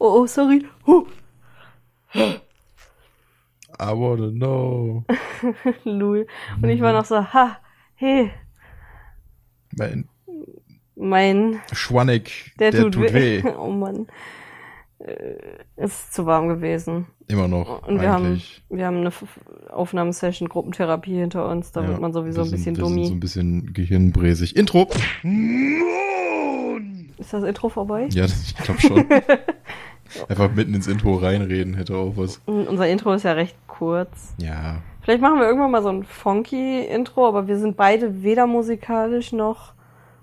oh, oh, sorry. Huh. I wanna know. Lul. Und ich war noch so, ha, hey, Mein mein, Schwanneck, der, der, tut, weh. Oh Mann. Äh, ist zu warm gewesen. Immer noch. Und wir haben, eigentlich. wir haben eine Aufnahmesession, Gruppentherapie hinter uns. Da Ja, wird man sowieso wir ein bisschen sind, sind dummi. so ein bisschen gehirnbräsig. Intro! Ist das Intro vorbei? Ja, ich glaube schon. Einfach mitten ins Intro reinreden hätte auch was. Und Unser Intro ist ja recht kurz. Ja. Vielleicht machen wir irgendwann mal so ein funky Intro, aber wir sind beide weder musikalisch noch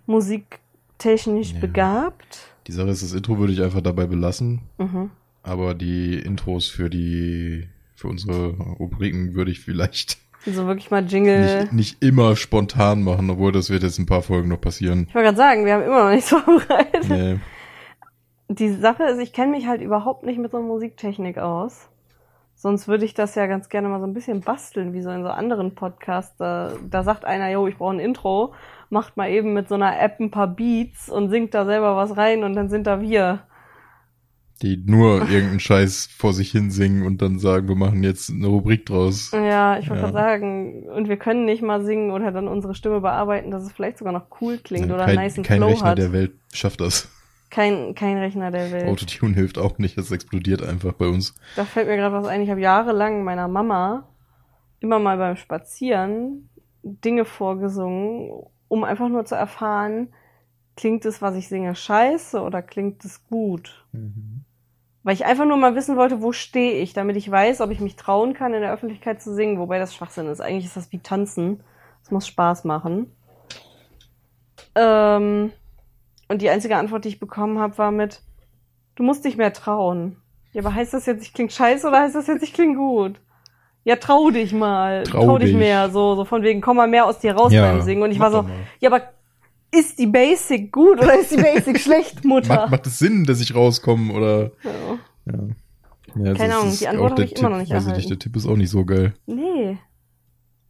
musiktechnisch Ja. begabt. Die Sache ist, das Intro würde ich einfach dabei belassen. Mhm. Aber die Intros für die, für unsere Rubriken würde ich vielleicht Also wirklich mal Jingle. nicht, nicht immer spontan machen, obwohl das wird jetzt ein paar Folgen noch passieren. Ich wollte gerade sagen, wir haben immer noch nichts vorbereitet. Nee. Die Sache ist, ich kenne mich halt überhaupt nicht mit so Musiktechnik aus. Sonst würde ich das ja ganz gerne mal so ein bisschen basteln, wie so in so anderen Podcasts. Da, da sagt einer, yo, ich brauche ein Intro, macht mal eben mit so einer App ein paar Beats und singt da selber was rein und dann sind da wir. Die nur irgendeinen Scheiß vor sich hin singen und dann sagen, wir machen jetzt eine Rubrik draus. Ja, ich wollte Ja. sagen, und wir können nicht mal singen oder dann unsere Stimme bearbeiten, dass es vielleicht sogar noch cool klingt oder kein einen kein Flow Rechner hat. der Welt schafft das. Kein, kein Rechner der Welt. Autotune hilft auch nicht, das explodiert einfach bei uns. Da fällt mir gerade was ein. Ich habe jahrelang meiner Mama immer mal beim Spazieren Dinge vorgesungen, um einfach nur zu erfahren, klingt es, was ich singe, scheiße oder klingt es gut? Weil ich einfach nur mal wissen wollte, wo stehe ich, damit ich weiß, ob ich mich trauen kann, in der Öffentlichkeit zu singen, wobei das Schwachsinn ist. Eigentlich ist das wie Tanzen. Es muss Spaß machen. Ähm, und die einzige Antwort, die ich bekommen habe, war mit, du musst dich mehr trauen. Ja, aber heißt das jetzt, ich kling scheiße oder heißt das jetzt, ich kling gut? Ja, trau dich mal. Trau Trau, dich dich. mehr. So, so von wegen, komm mal mehr aus dir raus Ja, beim Singen. Und ich war so, mal. ja, aber ist die Basic gut oder ist die Basic schlecht, Mutter? Macht, macht es Sinn, dass ich rauskomme oder? Ja. Ja. ja Keine Ahnung, die Antwort habe ich immer Tipp, noch nicht weiß erhalten. nicht, der Tipp ist auch nicht so geil. Nee.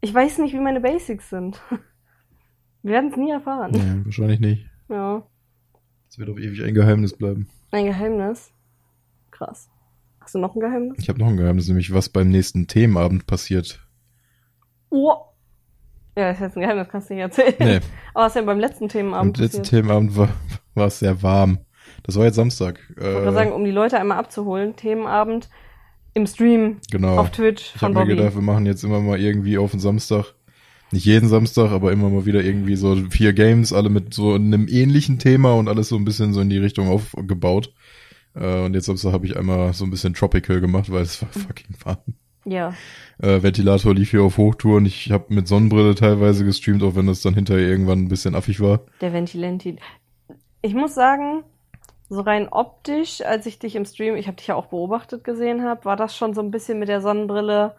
Ich weiß nicht, wie meine Basics sind. Wir werden es nie erfahren. Nee, wahrscheinlich nicht. Ja. Es wird auf ewig ein Geheimnis bleiben. Ein Geheimnis. Krass. Hast du noch ein Geheimnis? Ich habe noch ein Geheimnis, nämlich was beim nächsten Themenabend passiert. Oh. Ja, das ist jetzt ein Geheimnis, kannst du nicht erzählen. Nee, Aber was denn beim letzten Themenabend letzten passiert? Themenabend war, war es sehr warm. Das war jetzt Samstag. Ich wollte Äh, sagen, um die Leute einmal abzuholen, Themenabend im Stream genau. auf Twitch Ich von habe mir Bobby. gedacht, wir machen jetzt immer mal irgendwie auf den Samstag. Nicht jeden Samstag, aber immer mal wieder irgendwie so vier Games, alle mit so einem ähnlichen Thema und alles so ein bisschen so in die Richtung aufgebaut. Äh, und jetzt Samstag habe ich einmal so ein bisschen Tropical gemacht, weil es war Mhm. fucking warm. ja. Äh, Ventilator lief hier auf Hochtour und ich habe mit Sonnenbrille teilweise gestreamt, auch wenn das dann hinterher irgendwann ein bisschen affig war. Der Ventilenti. Ich muss sagen, so rein optisch, als ich dich im Stream, ich habe dich ja auch beobachtet gesehen habe, war das schon so ein bisschen mit der Sonnenbrille,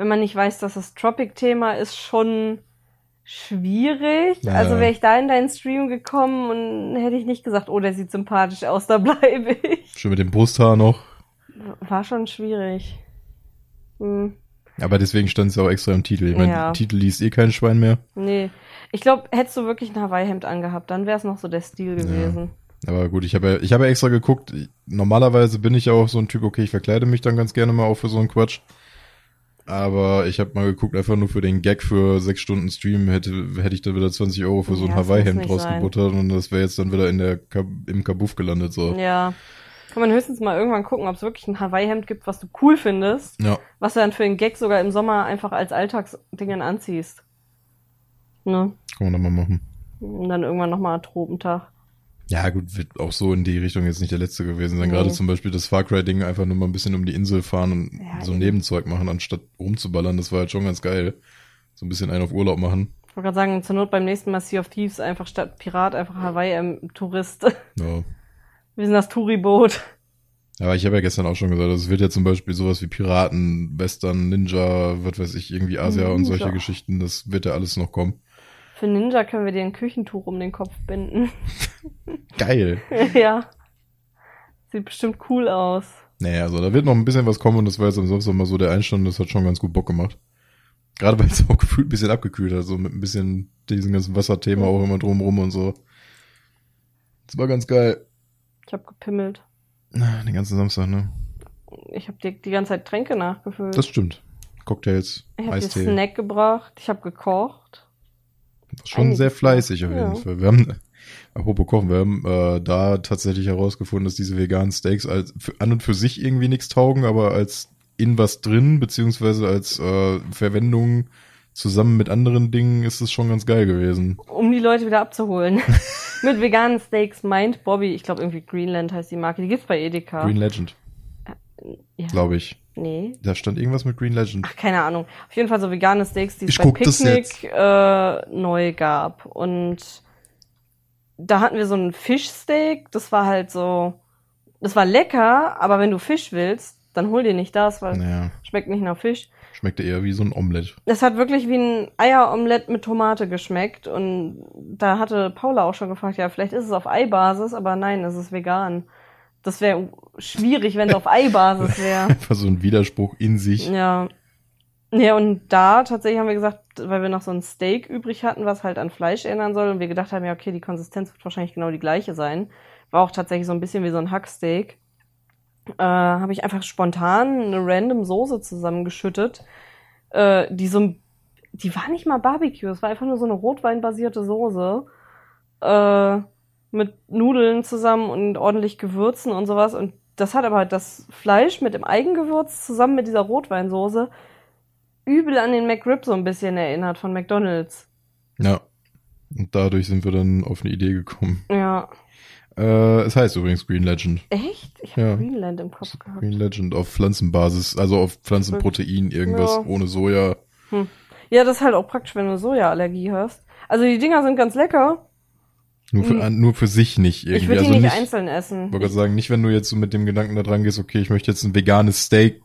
wenn man nicht weiß, dass das Tropic-Thema ist, schon schwierig. Ja. Also wäre ich da in deinen Stream gekommen und hätte ich nicht gesagt, oh, der sieht sympathisch aus, da bleibe ich. Schön mit dem Brusthaar noch. War schon schwierig. Hm, Aber deswegen stand es ja auch extra im Titel. Ich meine, Ja. Titel liest eh kein Schwein mehr. nee. Ich glaube, hättest du wirklich ein Hawaii-Hemd angehabt, dann wäre es noch so der Stil gewesen. Aber gut, ich habe ja, ich habe ja extra geguckt. Normalerweise bin ich ja auch so ein Typ, okay, ich verkleide mich dann ganz gerne mal auch für so einen Quatsch. Aber ich habe mal geguckt, einfach nur für den Gag für sechs Stunden Stream hätte, hätte ich da wieder 20 Euro für so ein Ja, Hawaii-Hemd rausgebuttert und das wäre jetzt dann wieder in der Kab im Kabuff gelandet. So. Ja. Kann man höchstens mal irgendwann gucken, ob es wirklich ein Hawaii-Hemd gibt, was du cool findest, Ja. was du dann für den Gag sogar im Sommer einfach als Alltagsdingen anziehst. Ne? Kann man doch mal machen. Und dann irgendwann nochmal Tropentag. Ja, gut, wird auch so in die Richtung jetzt nicht der letzte gewesen sein. Nee. Gerade zum Beispiel das Far Cry-Ding einfach nur mal ein bisschen um die Insel fahren und Ja, so eben. Nebenzeug machen, anstatt rumzuballern. Das war halt schon ganz geil. So ein bisschen einen auf Urlaub machen. Ich wollte gerade sagen, zur Not beim nächsten Mal Sea of Thieves einfach statt Pirat einfach Hawaii ähm, Tourist. Ja. Wir sind das Touri-Boot. Aber ich habe ja gestern auch schon gesagt, es wird ja zum Beispiel sowas wie Piraten, Western, Ninja, was weiß ich, irgendwie Asia und solche Ninja. Geschichten, das wird ja alles noch kommen. Für Ninja können wir dir ein Küchentuch um den Kopf binden. Geil. ja. Sieht bestimmt cool aus. Naja, also da wird noch ein bisschen was kommen und das war jetzt am Samstag mal so der Einstand, das hat schon ganz gut Bock gemacht. Gerade weil es auch gefühlt ein bisschen abgekühlt hat, so mit ein bisschen diesem ganzen Wasserthema auch immer drumrum und so. Das war ganz geil. Ich habe gepimmelt. Na, Den ganzen Samstag, ne? Ich habe dir die ganze Zeit Tränke nachgefüllt. Das stimmt. Cocktails, ich habe dir Eistee. Snack gebracht. Ich habe gekocht. Schon Einiges sehr fleißig auf jeden ja. Fall. Wir haben, apropos Kochen, wir haben äh, da tatsächlich herausgefunden, dass diese veganen Steaks als, für, an und für sich irgendwie nichts taugen, aber als in was drin, beziehungsweise als äh, Verwendung zusammen mit anderen Dingen ist es schon ganz geil gewesen. Um die Leute wieder abzuholen. Mit veganen Steaks meint Bobby, ich glaube irgendwie Greenland heißt die Marke, die gibt's bei Edeka. Green Legend, ja. glaube ich. Nee. Da stand irgendwas mit Green Legend. Ach, keine Ahnung. Auf jeden Fall so vegane Steaks, die es Ich bei Picknick äh, neu gab. Und da hatten wir so ein Fischsteak, das war halt so, das war lecker, aber wenn du Fisch willst, dann hol dir nicht das, weil Naja, schmeckt nicht nach Fisch. schmeckte eher wie so ein Omelett. Das hat wirklich wie ein Eieromelett mit Tomate geschmeckt und da hatte Paula auch schon gefragt, ja, vielleicht ist es auf Eibasis, aber nein, es ist vegan. Das wäre schwierig, wenn es auf Eibasis wäre. Einfach so ein Widerspruch in sich. Ja. Ja, und da tatsächlich haben wir gesagt, weil wir noch so ein Steak übrig hatten, was halt an Fleisch erinnern soll, und wir gedacht haben, ja, okay, die Konsistenz wird wahrscheinlich genau die gleiche sein. War auch tatsächlich so ein bisschen wie so ein Hacksteak. Äh, habe ich einfach spontan eine random Soße zusammengeschüttet, äh, die so ein, die war nicht mal Barbecue, es war einfach nur so eine rotweinbasierte Soße, äh, mit Nudeln zusammen und ordentlich Gewürzen und sowas. Und das hat aber halt das Fleisch mit dem Eigengewürz zusammen mit dieser Rotweinsoße übel an den McRib so ein bisschen erinnert von McDonalds. Ja. Und dadurch sind wir dann auf eine Idee gekommen. Ja. Äh, es heißt übrigens Green Legend. Echt? Ich habe Ja. Greenland im Kopf gehabt. Green Legend auf Pflanzenbasis, also auf Pflanzenprotein, irgendwas Ja. ohne Soja. Ja, das ist halt auch praktisch, wenn du Sojaallergie hast. Also die Dinger sind ganz lecker. Nur für, an- nur für sich nicht irgendwie. Ich würde die also nicht, nicht, einzeln essen. Ich wollte sagen, nicht wenn du jetzt so mit dem Gedanken da dran gehst, okay, ich möchte jetzt ein veganes Steak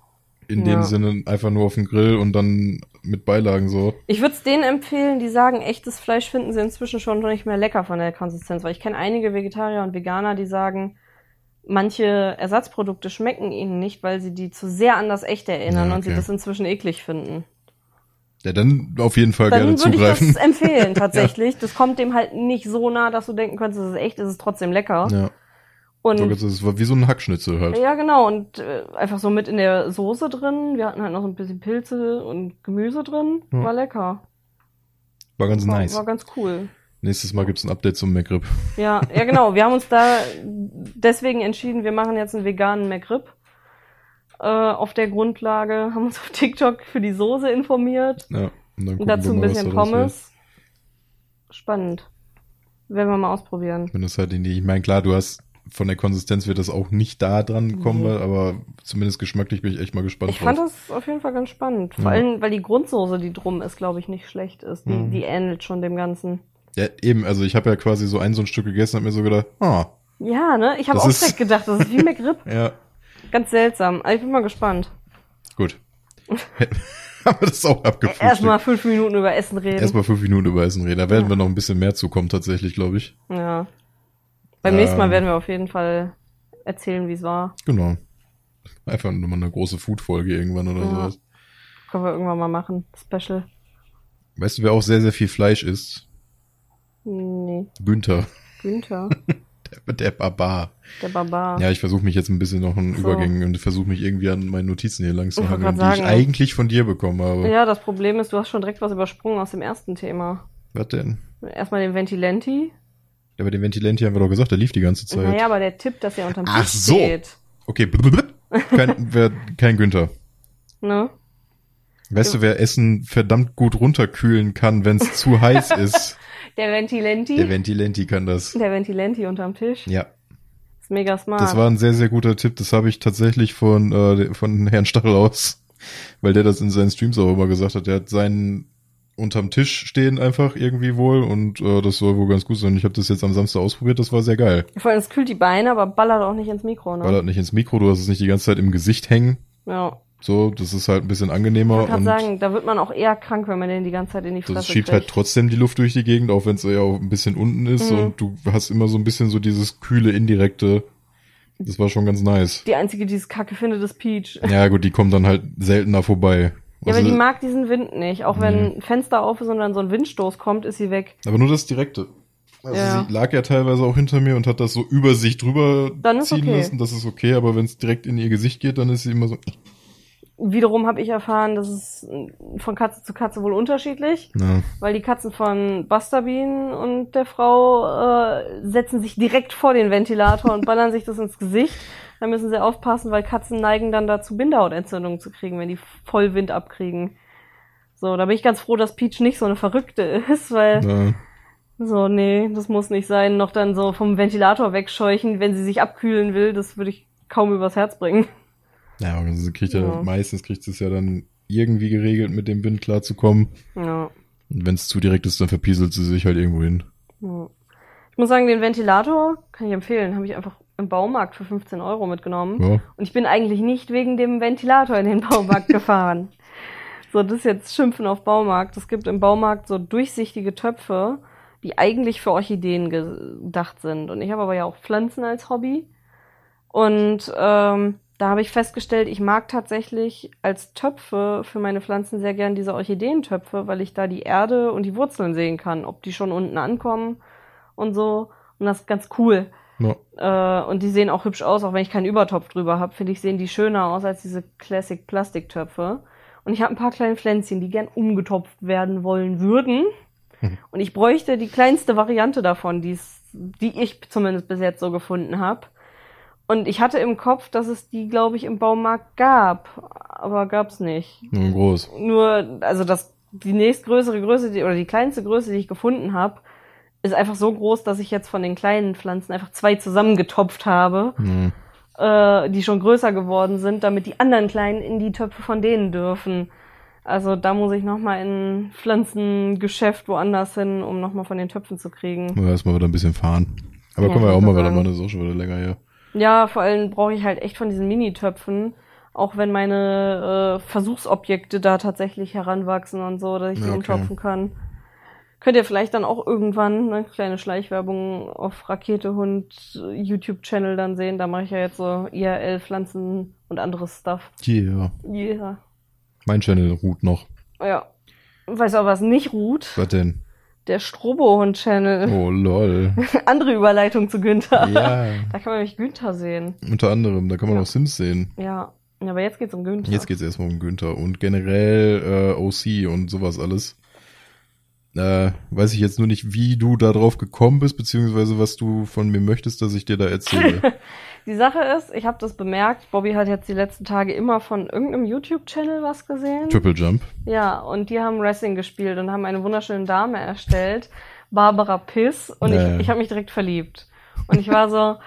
in Ja. dem Sinne einfach nur auf dem Grill und dann mit Beilagen so. Ich würde es denen empfehlen, die sagen, echtes Fleisch finden sie inzwischen schon nicht mehr lecker von der Konsistenz, weil ich kenne einige Vegetarier und Veganer, die sagen, manche Ersatzprodukte schmecken ihnen nicht, weil sie die zu sehr an das Echte erinnern Ja, und sie okay. das inzwischen eklig finden. Ja, dann auf jeden Fall Dann gerne würde ich zugreifen. das empfehlen, tatsächlich. Das kommt dem halt nicht so nah, dass du denken könntest, es ist echt, es ist trotzdem lecker. ja, Und das war wie so ein Hackschnitzel halt. Ja, genau. Und äh, einfach so mit in der Soße drin. Wir hatten halt noch so ein bisschen Pilze und Gemüse drin. Ja. War lecker. War ganz War, nice. war ganz cool. Nächstes Mal gibt's ein Update zum McRib. Ja, ja, genau. Wir haben uns da deswegen entschieden, wir machen jetzt einen veganen McRib. Äh, auf der Grundlage haben uns auf TikTok für die Soße informiert. Ja, und dazu ein bisschen. Pommes. Spannend. Werden wir mal ausprobieren. Wenn das halt in die, ich meine, klar, du hast von der Konsistenz wird das auch nicht da dran kommen, Nee. aber zumindest geschmacklich bin ich echt mal gespannt Ich fand drauf. das auf jeden Fall ganz spannend. Vor Ja. allem, weil die Grundsoße, die drum ist, glaube ich, nicht schlecht ist. Die, Mhm. die ähnelt schon dem Ganzen. Ja, eben, also ich habe ja quasi so ein so ein Stück gegessen und mir so gedacht, ah, Ja, ne? Ich habe auch direkt gedacht, das ist wie McRib. ja, Ganz seltsam. Aber ich bin mal gespannt. gut. haben wir das auch abgefrühstückt. Erstmal fünf Minuten über Essen reden. Erstmal fünf Minuten über Essen reden. Da werden Ja. wir noch ein bisschen mehr zukommen, tatsächlich, glaube ich. Ja. Beim nächsten Mal Ähm. werden wir auf jeden Fall erzählen, wie es war. Genau. Einfach nur mal eine große Food-Folge irgendwann oder Ja. sowas. Können wir irgendwann mal machen. Special. Weißt du, wer auch sehr, sehr viel Fleisch isst? Nee. Günther. Günther. Der, der Barbar. Der Barbar. Ja, ich versuche mich jetzt ein bisschen noch in So. Übergängen und versuche mich irgendwie an meinen Notizen hier lang zu hangeln, die ich eigentlich von dir bekommen habe. Ja, das Problem ist, du hast schon direkt was übersprungen aus dem ersten Thema. Was denn? Erstmal den Ventilenti. Ja, aber den Ventilenti haben wir doch gesagt, der lief die ganze Zeit. Naja, aber der Tipp, dass er unterm Ach Tisch so. steht. Okay, kein, wer, kein Günther. Ne? Weißt du, wer Essen verdammt gut runterkühlen kann, wenn es zu heiß ist? Der Ventilenti. Der Ventilenti kann das. der Ventilenti unterm Tisch. Ja, Ist mega smart. das war ein sehr, sehr guter Tipp. Das habe ich tatsächlich von, äh, von Herrn Stachel aus, weil der das in seinen Streams auch immer gesagt hat. Der hat seinen unterm Tisch stehen einfach irgendwie wohl und äh, das soll wohl ganz gut sein. Ich habe das jetzt am Samstag ausprobiert, das war sehr geil. Vor allem, es kühlt die Beine, aber ballert auch nicht ins Mikro, ne? Ballert nicht ins Mikro, du hast es nicht die ganze Zeit im Gesicht hängen. Ja. So, das ist halt ein bisschen angenehmer Ich kann und sagen, da wird man auch eher krank, wenn man den die ganze Zeit in die Fresse das schiebt kriegt. halt trotzdem die Luft durch die Gegend, auch wenn es ja auch ein bisschen unten ist Mhm. und du hast immer so ein bisschen so dieses kühle, indirekte. Das war schon ganz nice. Die einzige, die es kacke findet, ist Peach. Ja gut, die kommen dann halt seltener vorbei. Ja, aber Also- die mag diesen Wind nicht. Auch wenn ein Fenster auf ist und dann so ein Windstoß kommt, ist sie weg. aber nur das Direkte. Also Ja. sie lag ja teilweise auch hinter mir und hat das so über sich drüber ziehen okay. lassen. Das ist okay, aber wenn es direkt in ihr Gesicht geht, dann ist sie immer so. Wiederum habe ich erfahren, das ist von Katze zu Katze wohl unterschiedlich, Na, weil die Katzen von Buster Bean und der Frau äh, setzen sich direkt vor den Ventilator und ballern sich das ins Gesicht. Da müssen sie aufpassen, weil Katzen neigen dann dazu, Bindehautentzündungen zu kriegen, wenn die voll Wind abkriegen. So, da bin ich ganz froh, dass Peach nicht so eine Verrückte ist, weil na, so, nee, das muss nicht sein. Noch dann so vom Ventilator wegscheuchen, wenn sie sich abkühlen will, das würde ich kaum übers Herz bringen. Ja, aber sie kriegt ja, Ja. meistens kriegt sie es ja dann irgendwie geregelt, mit dem Wind klarzukommen. Ja. Und wenn es zu direkt ist, dann verpieselt sie sich halt irgendwo hin. Ja. Ich muss sagen, den Ventilator kann ich empfehlen. Habe ich einfach im Baumarkt für 15 Euro mitgenommen. Ja. Und ich bin eigentlich nicht wegen dem Ventilator in den Baumarkt gefahren. So, das ist jetzt Schimpfen auf Baumarkt. Es gibt im Baumarkt so durchsichtige Töpfe, die eigentlich für Orchideen gedacht sind. Und ich habe aber ja auch Pflanzen als Hobby. Und ähm, da habe ich festgestellt, ich mag tatsächlich als Töpfe für meine Pflanzen sehr gern diese Orchideentöpfe, weil ich da die Erde und die Wurzeln sehen kann, ob die schon unten ankommen und so. Und das ist ganz cool. Ja. Äh, und die sehen auch hübsch aus, auch wenn ich keinen Übertopf drüber habe, finde ich, sehen die schöner aus als diese Classic Plastiktöpfe. Und ich habe ein paar kleine Pflänzchen, die gern umgetopft werden wollen würden. Mhm. Und ich bräuchte die kleinste Variante davon, die ich zumindest bis jetzt so gefunden habe. Und ich hatte im Kopf, dass es die, glaube ich, im Baumarkt gab. Aber gab's nicht. Nur groß. Nur, also das, die nächstgrößere Größe, die, oder die kleinste Größe, die ich gefunden habe, ist einfach so groß, dass ich jetzt von den kleinen Pflanzen einfach zwei zusammengetopft habe, Ja. äh, die schon größer geworden sind, damit die anderen kleinen in die Töpfe von denen dürfen. Also da muss ich nochmal in ein Pflanzengeschäft woanders hin, um nochmal von den Töpfen zu kriegen. Nur erstmal wieder ein bisschen fahren. Aber Ja, können wir ja auch mal wieder machen, das ist auch schon wieder länger her. Ja, vor allem brauche ich halt echt von diesen Mini-Töpfen, auch wenn meine äh, Versuchsobjekte da tatsächlich heranwachsen und so, dass ich die Ja, okay. umtopfen kann. Könnt ihr vielleicht dann auch irgendwann eine kleine Schleichwerbung auf Raketehund YouTube-Channel dann sehen. Da mache ich ja jetzt so IRL, Pflanzen und anderes Stuff. Yeah. Yeah. Mein Channel ruht noch. Ja. Weißt du auch, was nicht ruht? Was denn? Der Strobohund-Channel. Oh, lol. Andere Überleitung zu Günther. ja. Da kann man nämlich Günther sehen. Unter anderem, da kann man Ja. auch Sims sehen. Ja. Aber jetzt geht's um Günther. Jetzt geht's erstmal um Günther und generell äh, OC und sowas alles. Äh, weiß ich jetzt nur nicht, wie du da drauf gekommen bist, beziehungsweise was du von mir möchtest, dass ich dir da erzähle. Die Sache ist, ich habe das bemerkt, Bobby hat jetzt die letzten Tage immer von irgendeinem YouTube-Channel was gesehen. Triple Jump. Ja, und die haben Wrestling gespielt und haben eine wunderschöne Dame erstellt, Barbara Piss, und Ja, ja. ich, ich habe mich direkt verliebt. Und ich war so,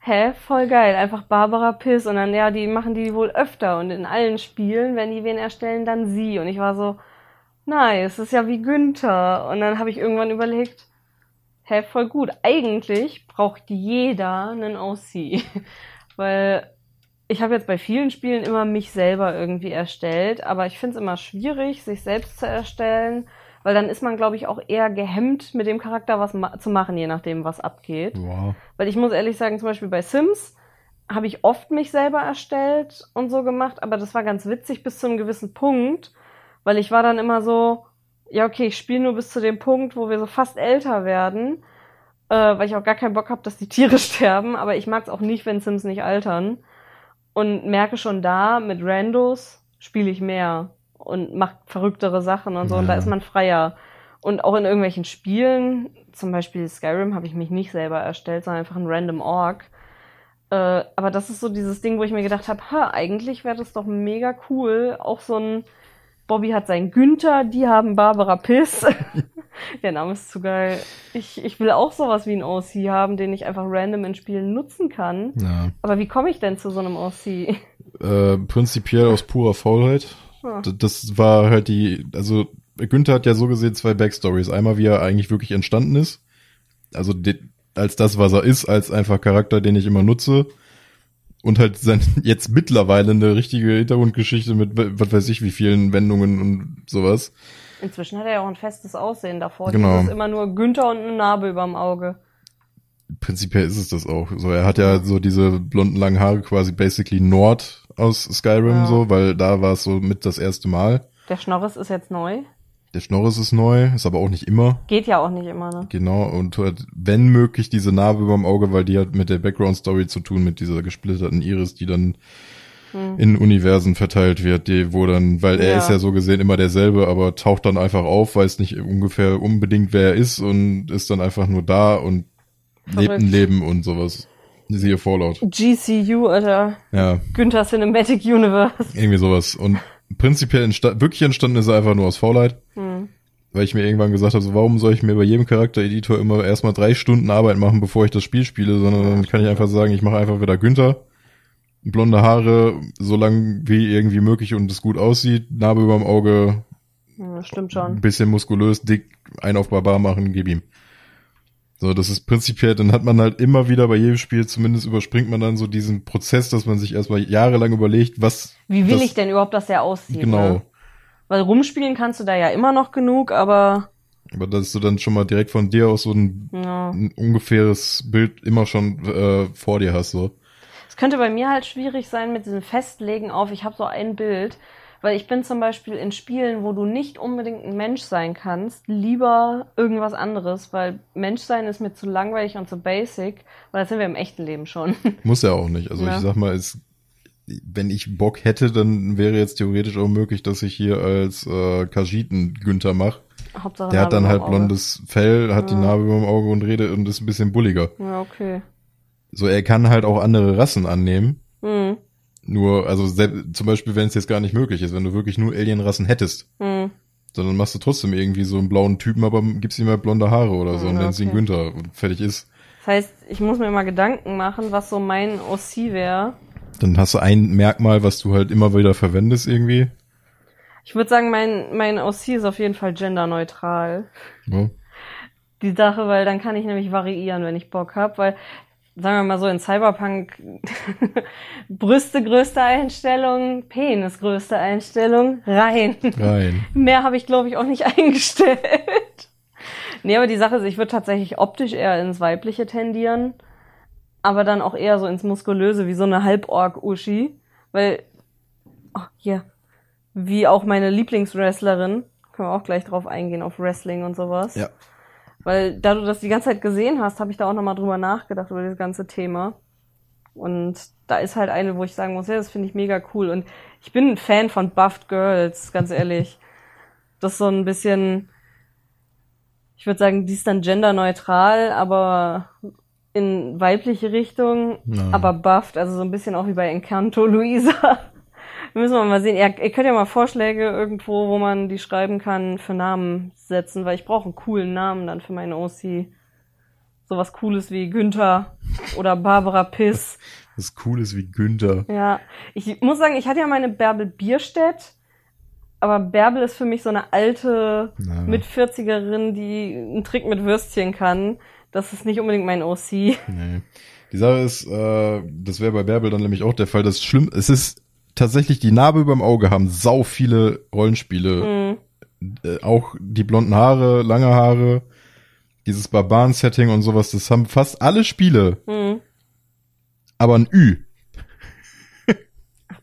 hä, voll geil, einfach Barbara Piss. Und dann, ja, die machen die wohl öfter und in allen Spielen, wenn die wen erstellen, dann sie. Und ich war so, nice, das ist ja wie Günther. Und dann habe ich irgendwann überlegt, hä, voll gut. Eigentlich braucht jeder einen OC. Weil ich habe jetzt bei vielen Spielen immer mich selber irgendwie erstellt, aber ich finde es immer schwierig, sich selbst zu erstellen, weil dann ist man, glaube ich, auch eher gehemmt, mit dem Charakter was ma zu machen, je nachdem, was abgeht. Wow. Weil ich muss ehrlich sagen, zum Beispiel bei Sims habe ich oft mich selber erstellt und so gemacht, aber das war ganz witzig bis zu einem gewissen Punkt, weil ich war dann immer so, ja, okay, ich spiele nur bis zu dem Punkt, wo wir so fast älter werden, äh, weil ich auch gar keinen Bock habe, dass die Tiere sterben, aber ich mag es auch nicht, wenn Sims nicht altern. Und merke schon da, mit Randos spiele ich mehr und mache verrücktere Sachen und so, und da Ja. ist man freier. Und auch in irgendwelchen Spielen, zum Beispiel Skyrim, habe ich mich nicht selber erstellt, sondern einfach ein random Org. Äh, aber das ist so dieses Ding, wo ich mir gedacht habe, ha, eigentlich wäre das doch mega cool. Auch so ein Bobby hat seinen Günther, die haben Barbara Piss. Der Name ist zu geil. Ich, ich will auch sowas wie einen OC haben, den ich einfach random in Spielen nutzen kann. Ja. Aber wie komme ich denn zu so einem OC? Äh, prinzipiell aus purer Faulheit. Ah. Das war halt die, also Günther hat ja so gesehen zwei Backstories. Einmal, wie er eigentlich wirklich entstanden ist. Also als das, was er ist, als einfach Charakter, den ich immer nutze. Und halt sein, jetzt mittlerweile eine richtige Hintergrundgeschichte mit, was weiß ich, wie vielen Wendungen und sowas. Inzwischen hat er ja auch ein festes Aussehen davor. Genau. Das ist immer nur Günther und eine Narbe überm Auge. Prinzipiell ist es das auch. So, er hat ja so diese blonden langen Haare quasi basically Nord aus Skyrim Ja. so, weil da war es so mit das erste Mal. Der Schnorris ist jetzt neu. Der Schnorris ist neu, ist aber auch nicht immer. Geht ja auch nicht immer, ne? Genau, und halt, wenn möglich, diese Narbe überm Auge, weil die hat mit der Background-Story zu tun, mit dieser gesplitterten Iris, die dann Hm. in Universen verteilt wird, die, wo dann, weil er Ja. ist ja so gesehen immer derselbe, aber taucht dann einfach auf, weiß nicht ungefähr unbedingt, wer er ist und ist dann einfach nur da und lebt ein Verrückt. Leben und sowas. Siehe Fallout. GCU, Alter. Ja, Günther Cinematic Universe. irgendwie sowas. Und prinzipiell entsta wirklich entstanden ist er einfach nur aus Faulheit. Hm. Weil ich mir irgendwann gesagt habe, so, warum soll ich mir bei jedem Charaktereditor immer erstmal drei Stunden Arbeit machen, bevor ich das Spiel spiele, sondern dann kann ich einfach sagen, ich mache einfach wieder Günther. Blonde Haare, so lang wie irgendwie möglich und es gut aussieht, Narbe überm Auge, Ja, stimmt ein schon. bisschen muskulös, dick, ein auf Barbar machen, gib ihm. So, das ist prinzipiell, dann hat man halt immer wieder bei jedem Spiel, zumindest überspringt man dann so diesen Prozess, dass man sich erstmal jahrelang überlegt, was. Wie will das, ich denn überhaupt, dass der aussieht? Genau. Ne? Weil rumspielen kannst du da ja immer noch genug, aber Aber dass du dann schon mal direkt von dir aus so ein, ja. ein ungefähres Bild immer schon äh, vor dir hast, so. Es könnte bei mir halt schwierig sein mit diesem Festlegen auf, ich habe so ein Bild, weil ich bin zum Beispiel in Spielen, wo du nicht unbedingt ein Mensch sein kannst, lieber irgendwas anderes, weil Menschsein ist mir zu langweilig und zu basic, weil das sind wir im echten Leben schon. Muss ja auch nicht. Also Ja. ich sag mal, es, wenn ich Bock hätte, dann wäre jetzt theoretisch auch möglich, dass ich hier als äh, Kajiten Günther mache. Hauptsache Der hat dann halt blondes Fell, hat die Ja. Narbe über dem Auge und redet und ist ein bisschen bulliger. Ja, okay. So, er kann halt auch andere Rassen annehmen. Hm, Nur, also zum Beispiel, wenn es jetzt gar nicht möglich ist, wenn du wirklich nur Alienrassen hättest, hm. sondern machst du trotzdem irgendwie so einen blauen Typen, aber gibst ihm halt blonde Haare oder so und Ja, nennst ihn okay. Günther und fertig ist. Das heißt, ich muss mir mal Gedanken machen, was so mein OC wäre. Dann hast du ein Merkmal, was du halt immer wieder verwendest irgendwie. Ich würde sagen, mein, mein OC ist auf jeden Fall genderneutral. Ja. die Sache, weil dann kann ich nämlich variieren, wenn ich Bock hab, weil sagen wir mal so in Cyberpunk Brüste größte Einstellung, Penis größte Einstellung, rein. Rein. Mehr habe ich glaube ich auch nicht eingestellt. nee, aber die Sache ist, ich würde tatsächlich optisch eher ins weibliche tendieren, aber dann auch eher so ins muskulöse wie so eine Halborg Uschi, weil oh, hier wie auch meine Lieblingswrestlerin, können wir auch gleich drauf eingehen auf Wrestling und sowas. Ja. Weil da du das die ganze Zeit gesehen hast, habe ich da auch nochmal drüber nachgedacht, über das ganze Thema. Und da ist halt eine, wo ich sagen muss, ja, das finde ich mega cool. Und ich bin ein Fan von Buffed Girls, ganz ehrlich. Das ist so ein bisschen, ich würde sagen, die ist dann genderneutral, aber in weibliche Richtung, Ja. aber buffed, also so ein bisschen auch wie bei Encanto Luisa. Müssen wir mal sehen. Ihr, ihr könnt ja mal Vorschläge irgendwo, wo man die schreiben kann, für Namen setzen, weil ich brauche einen coolen Namen dann für meine OC. Sowas Cooles wie Günther oder Barbara Piss. Das Cooles wie Günther. Ja, ich muss sagen, ich hatte ja meine Bärbel Bierstedt, aber Bärbel ist für mich so eine alte Na. mit 40erin, die einen Trick mit Würstchen kann. Das ist nicht unbedingt mein OC. Nee. Die Sache ist, äh, das wäre bei Bärbel dann nämlich auch der Fall. Das schlimm, es ist tatsächlich die Narbe überm Auge haben sau viele Rollenspiele. Mhm. Äh, auch die blonden Haare, lange Haare, dieses Barbaren-Setting und sowas, das haben fast alle Spiele. Mhm. Aber ein Ü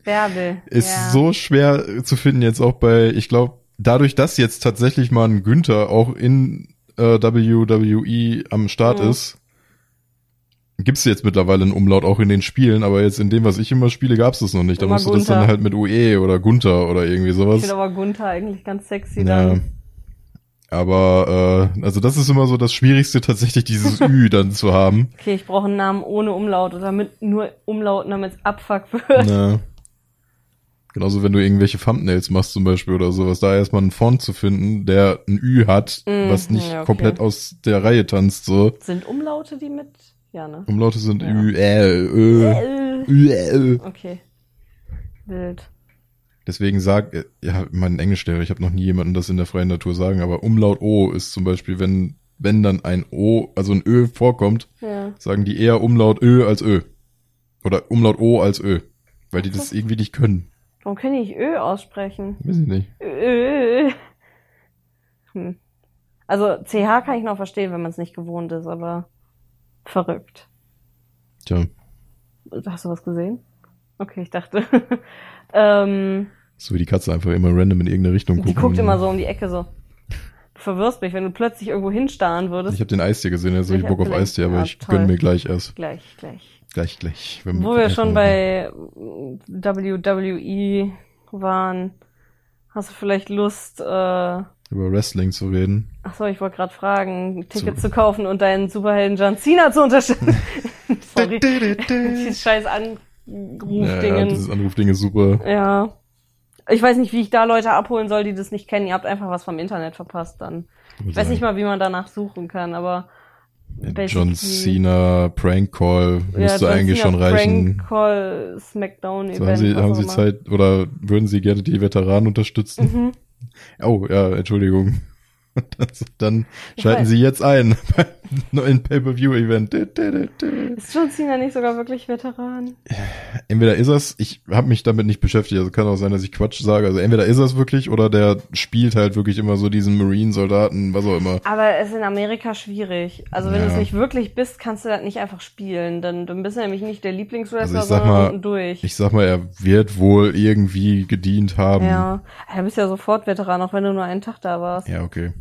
Bärbel. ist ja. so schwer zu finden jetzt auch bei, ich glaube, dadurch, dass jetzt tatsächlich mal ein Günther auch in äh, WWE am Start Mhm. ist, gibt's jetzt mittlerweile einen Umlaut auch in den Spielen, aber jetzt in dem, was ich immer spiele, gab's das noch nicht. Da musst du das dann halt mit UE oder Gunther oder irgendwie Ich sowas. finde aber Gunther eigentlich ganz sexy Ja. dann. Aber äh, also das ist immer so das Schwierigste, tatsächlich dieses Ü dann zu haben. Okay, ich brauche einen Namen ohne Umlaut oder mit nur Umlauten, damit es abfuck wird. Ja. Genauso wenn du irgendwelche Thumbnails machst zum Beispiel oder sowas, da erstmal einen Font zu finden, der ein Ü hat, Mm, was nicht ja, okay. komplett aus der Reihe tanzt, so. Sind Umlaute die mit? Ja, ne? Umlaute sind Ja. Ü, Ä, Ö, Ü, Ä. Okay. Wild. Deswegen sag, ja, mein Englischlehrer, ich habe noch nie jemanden das in der freien Natur sagen, aber Umlaut O ist zum Beispiel, wenn, wenn dann ein O, also ein Ö vorkommt, Ja. sagen die eher Umlaut Ö als Ö. Oder Umlaut O als Ö. Weil die das irgendwie nicht können. Warum kann ich Ö aussprechen? Weiß ich nicht. Ö. Hm. Also CH kann ich noch verstehen, wenn man es nicht gewohnt ist, aber verrückt. Tja, Hast du was gesehen? Okay, ich dachte. ähm, so wie die Katze einfach immer random in irgendeine Richtung guckt. die guckt immer so um die Ecke so. verwirrst mich, wenn du plötzlich irgendwo hinstarren würdest. Ich habe den Eistee gesehen, jetzt habe ich Ich Bock auf Eistee, aber vielleicht- ich toll. gönn mir gleich erst. Gleich, gleich. Gleich, gleich. Wenn Wo wir schon bei WWE waren, hast du vielleicht Lust, äh, Über Wrestling zu reden. ach so, ich wollte gerade fragen, ein Ticket So. zu kaufen und deinen Superhelden John Cena zu unterstützen. Sorry. Dieses scheiß Ja, ja, Anrufdingen. dieses Anrufding ist super. Ja. Ich weiß nicht, wie ich da Leute abholen soll, die das nicht kennen. Ihr habt einfach was vom Internet verpasst dann. Ich weiß nicht mal, wie man danach suchen kann, aber John Cena Prank Call müsste John eigentlich Cena schon reichen. Prank Call, Smackdown So, Event. haben Sie, haben Sie. Zeit oder würden Sie gerne die Veteranen unterstützen? Mhm. Oh, ja, Entschuldigung. Das, dann schalten. Sie jetzt ein neuen Pay-Per-View-Event. Ist John Cena nicht sogar wirklich Veteran? Entweder ist es, ich habe mich damit nicht beschäftigt, also kann auch sein, dass ich Quatsch sage. Also entweder ist es wirklich oder der spielt halt wirklich immer so diesen Marine-Soldaten, was auch immer. Aber es ist in Amerika schwierig. Also wenn Ja. du es nicht wirklich bist, kannst du das nicht einfach spielen. Dann, dann bist du nämlich nicht der Lieblingswrestler, Also sondern mal, unten durch. Ich sag mal, er wird wohl irgendwie gedient haben. ja. Du bist ja sofort Veteran, auch wenn du nur einen Tag da warst. Ja, okay.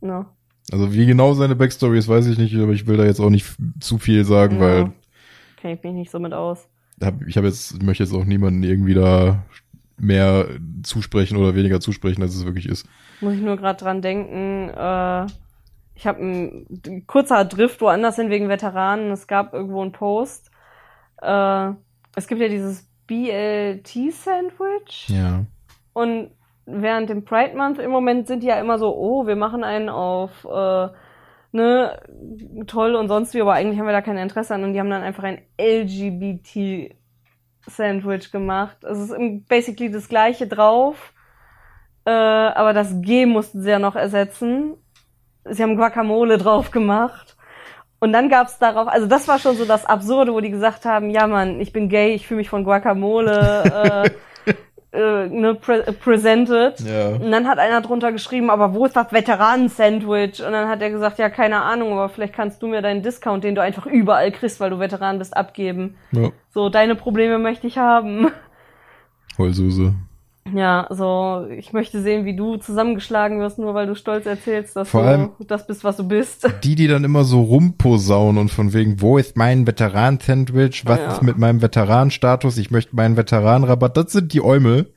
Ne? Also wie genau seine Backstory ist, weiß ich nicht, aber ich will da jetzt auch nicht zu viel sagen, Ja. weil Kenn ich mich nicht so mit aus. hab, ich habe jetzt möchte jetzt auch niemanden irgendwie da mehr zusprechen oder weniger zusprechen, als es wirklich ist. Muss ich nur gerade dran denken, äh, ich habe ein kurzer Drift woanders hin wegen Veteranen. Es gab irgendwo einen Post. Äh, es gibt ja dieses BLT-Sandwich. Ja. Und während dem Pride Month im Moment sind die ja immer so, oh, wir machen einen auf, äh, ne, toll und sonst wie, aber eigentlich haben wir da kein Interesse an. Und die haben dann einfach ein LGBT-Sandwich gemacht. Es ist basically das gleiche drauf, äh, aber das G mussten sie ja noch ersetzen. Sie haben Guacamole drauf gemacht. Und dann gab's darauf, also das war schon so das Absurde, wo die gesagt haben, ja Mann, ich bin gay, ich fühle mich von Guacamole äh, äh, ne, pre presented. Ja. Und dann hat einer drunter geschrieben, aber wo ist das Veteranen-Sandwich? Und dann hat er gesagt, ja, keine Ahnung, aber vielleicht kannst du mir deinen Discount, den du einfach überall kriegst, weil du Veteran bist, abgeben. ja. So, deine Probleme möchte ich haben. Heulsuse. Ja, so, ich möchte sehen, wie du zusammengeschlagen wirst, nur weil du stolz erzählst, dass Vor du allem- das bist, was du bist. Die, die dann immer so rumposaunen und von wegen, wo ist mein Veteran-Sandwich? Was Ja. ist mit meinem Veteran-Status? Ich möchte meinen Veteran-Rabatt. Das sind die Eumel,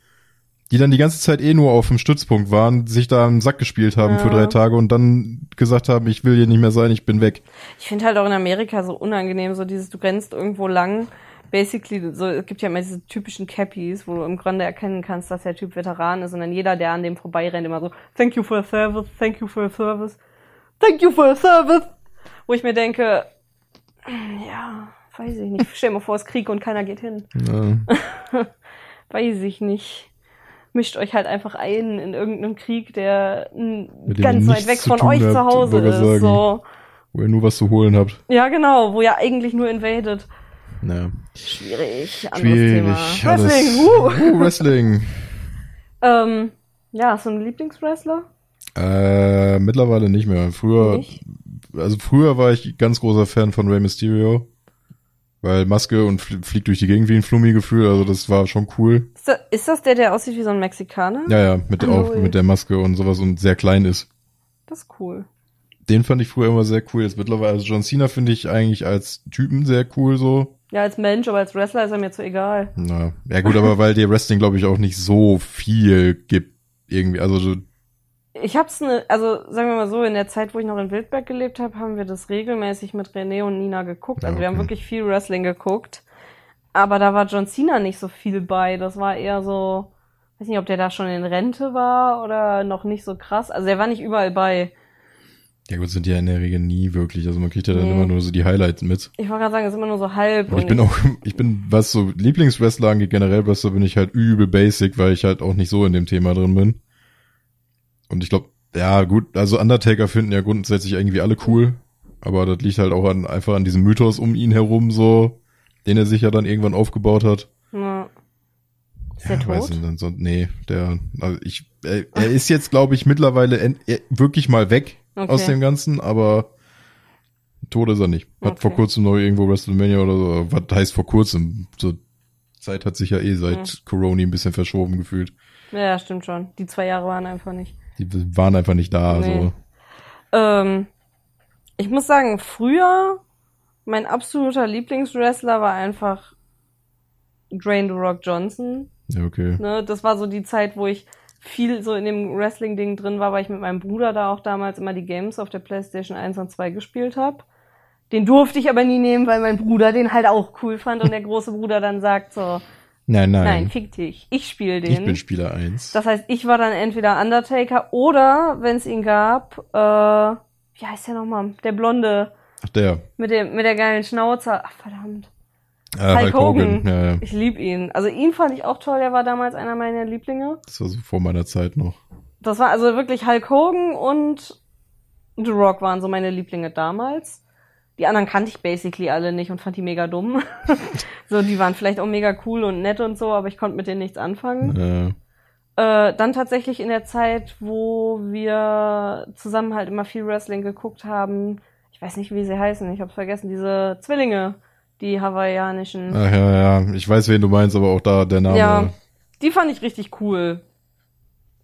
die dann die ganze Zeit eh nur auf dem Stützpunkt waren, sich da im Sack gespielt haben Ja. für drei Tage und dann gesagt haben, ich will hier nicht mehr sein, ich bin weg. Ich finde halt auch in Amerika so unangenehm, so dieses, du rennst irgendwo lang. Basically, so, es gibt ja immer diese typischen Cappies, wo du im Grunde erkennen kannst, dass der Typ Veteran ist und dann jeder, der an dem vorbeirennt, immer so, thank you for your service, thank you for your service, thank you for your service. Wo ich mir denke, ja, weiß ich nicht. Stell mal vor, es ist Krieg und keiner geht hin. Ja. Weiß ich nicht. Mischt euch halt einfach ein in irgendeinem Krieg, der ganz ihr weit weg zu von euch zu habt, Hause wollte ich ist. sagen. So. Wo ihr nur was zu holen habt. Ja, genau, wo ja eigentlich nur invaded. Ja. Schwierig, anderes Schwierig. Thema. alles. Wrestling, uh. Uh, Wrestling. Ähm, ja, hast du einen Lieblingswrestler? Äh, mittlerweile nicht mehr. Früher, Nicht? also früher war ich ganz großer Fan von Rey Mysterio. Weil Maske und fl fliegt durch die Gegend wie ein Flummi-Gefühl, also das war schon cool. Ist das, ist das der, der aussieht wie so ein Mexikaner? Ja, ja, mit, der, auch Cool. mit der Maske und sowas und sehr klein ist. Das ist cool. Den fand ich früher immer sehr cool. Jetzt mittlerweile, also John Cena finde ich eigentlich als Typen sehr cool so. Ja, als Mensch, aber als Wrestler ist er mir zu egal. Na, ja gut, aber weil dir Wrestling, glaube ich, auch nicht so viel gibt. Irgendwie, also so, Ich hab's ne, also sagen wir mal so, in der Zeit, wo ich noch in Wildberg gelebt habe, haben wir das regelmäßig mit René und Nina geguckt. Also Ja, wir haben okay. wirklich viel Wrestling geguckt. Aber da war John Cena nicht so viel bei. Das war eher so, weiß nicht, ob der da schon in Rente war oder noch nicht so krass. Also er war nicht überall bei. Ja gut, sind ja in der Regel nie wirklich. Also man kriegt ja dann Nee. immer nur so die Highlights mit. Ich wollte gerade sagen, es ist immer nur so halb. Aber ich bin auch, ich bin, was so Lieblingswrestler angeht, generell Wrestler bin ich halt übel basic, weil ich halt auch nicht so in dem Thema drin bin. Und ich glaube, ja gut, also Undertaker finden ja grundsätzlich irgendwie alle cool, aber das liegt halt auch an, einfach an diesem Mythos um ihn herum so, den er sich ja dann irgendwann aufgebaut hat. Ja. Ist der weiß tot? nicht, dann so, nee, der, also ich, er, er ist jetzt, glaube ich, mittlerweile en, er, wirklich mal weg Okay. aus dem Ganzen, aber tot ist er nicht. Hat Okay. vor kurzem noch irgendwo WrestleMania oder so, was heißt vor kurzem? So, Zeit hat sich ja eh seit Ja. Corona ein bisschen verschoben gefühlt. Ja, stimmt schon. Die zwei Jahre waren einfach nicht. Die waren einfach nicht da. Nee. So. Ähm, ich muss sagen, früher mein absoluter Lieblingswrestler war einfach Dwayne The Rock Johnson. Ja, okay. Ne? Das war so die Zeit, wo ich viel so in dem Wrestling-Ding drin war, weil ich mit meinem Bruder da auch damals immer die Games auf der PlayStation 1 und 2 gespielt habe. Den durfte ich aber nie nehmen, weil mein Bruder den halt auch cool fand und der große Bruder dann sagt so, Nein, nein. nein, fick dich, ich spiele den. ich bin Spieler 1. Das heißt, ich war dann entweder Undertaker oder, wenn es ihn gab, äh, wie heißt der nochmal? Der Blonde Ach, der. mit dem mit der geilen Schnauze. Ach verdammt. Äh, Hulk Hogan. Ja, ja. Ich lieb ihn. Also ihn fand ich auch toll, der war damals einer meiner Lieblinge. Das war so vor meiner Zeit noch. Das war also wirklich Hulk Hogan und The Rock waren so meine Lieblinge damals. Die anderen kannte ich basically alle nicht und fand die mega dumm. so, die waren vielleicht auch mega cool und nett und so, aber ich konnte mit denen nichts anfangen. Äh, Äh, dann tatsächlich in der Zeit, wo wir zusammen halt immer viel Wrestling geguckt haben. Ich weiß nicht, wie sie heißen, ich hab's vergessen. Diese Zwillinge, die hawaiianischen. ach ja, ja. Ich weiß, wen du meinst, aber auch da der Name. Ja, die fand ich richtig cool.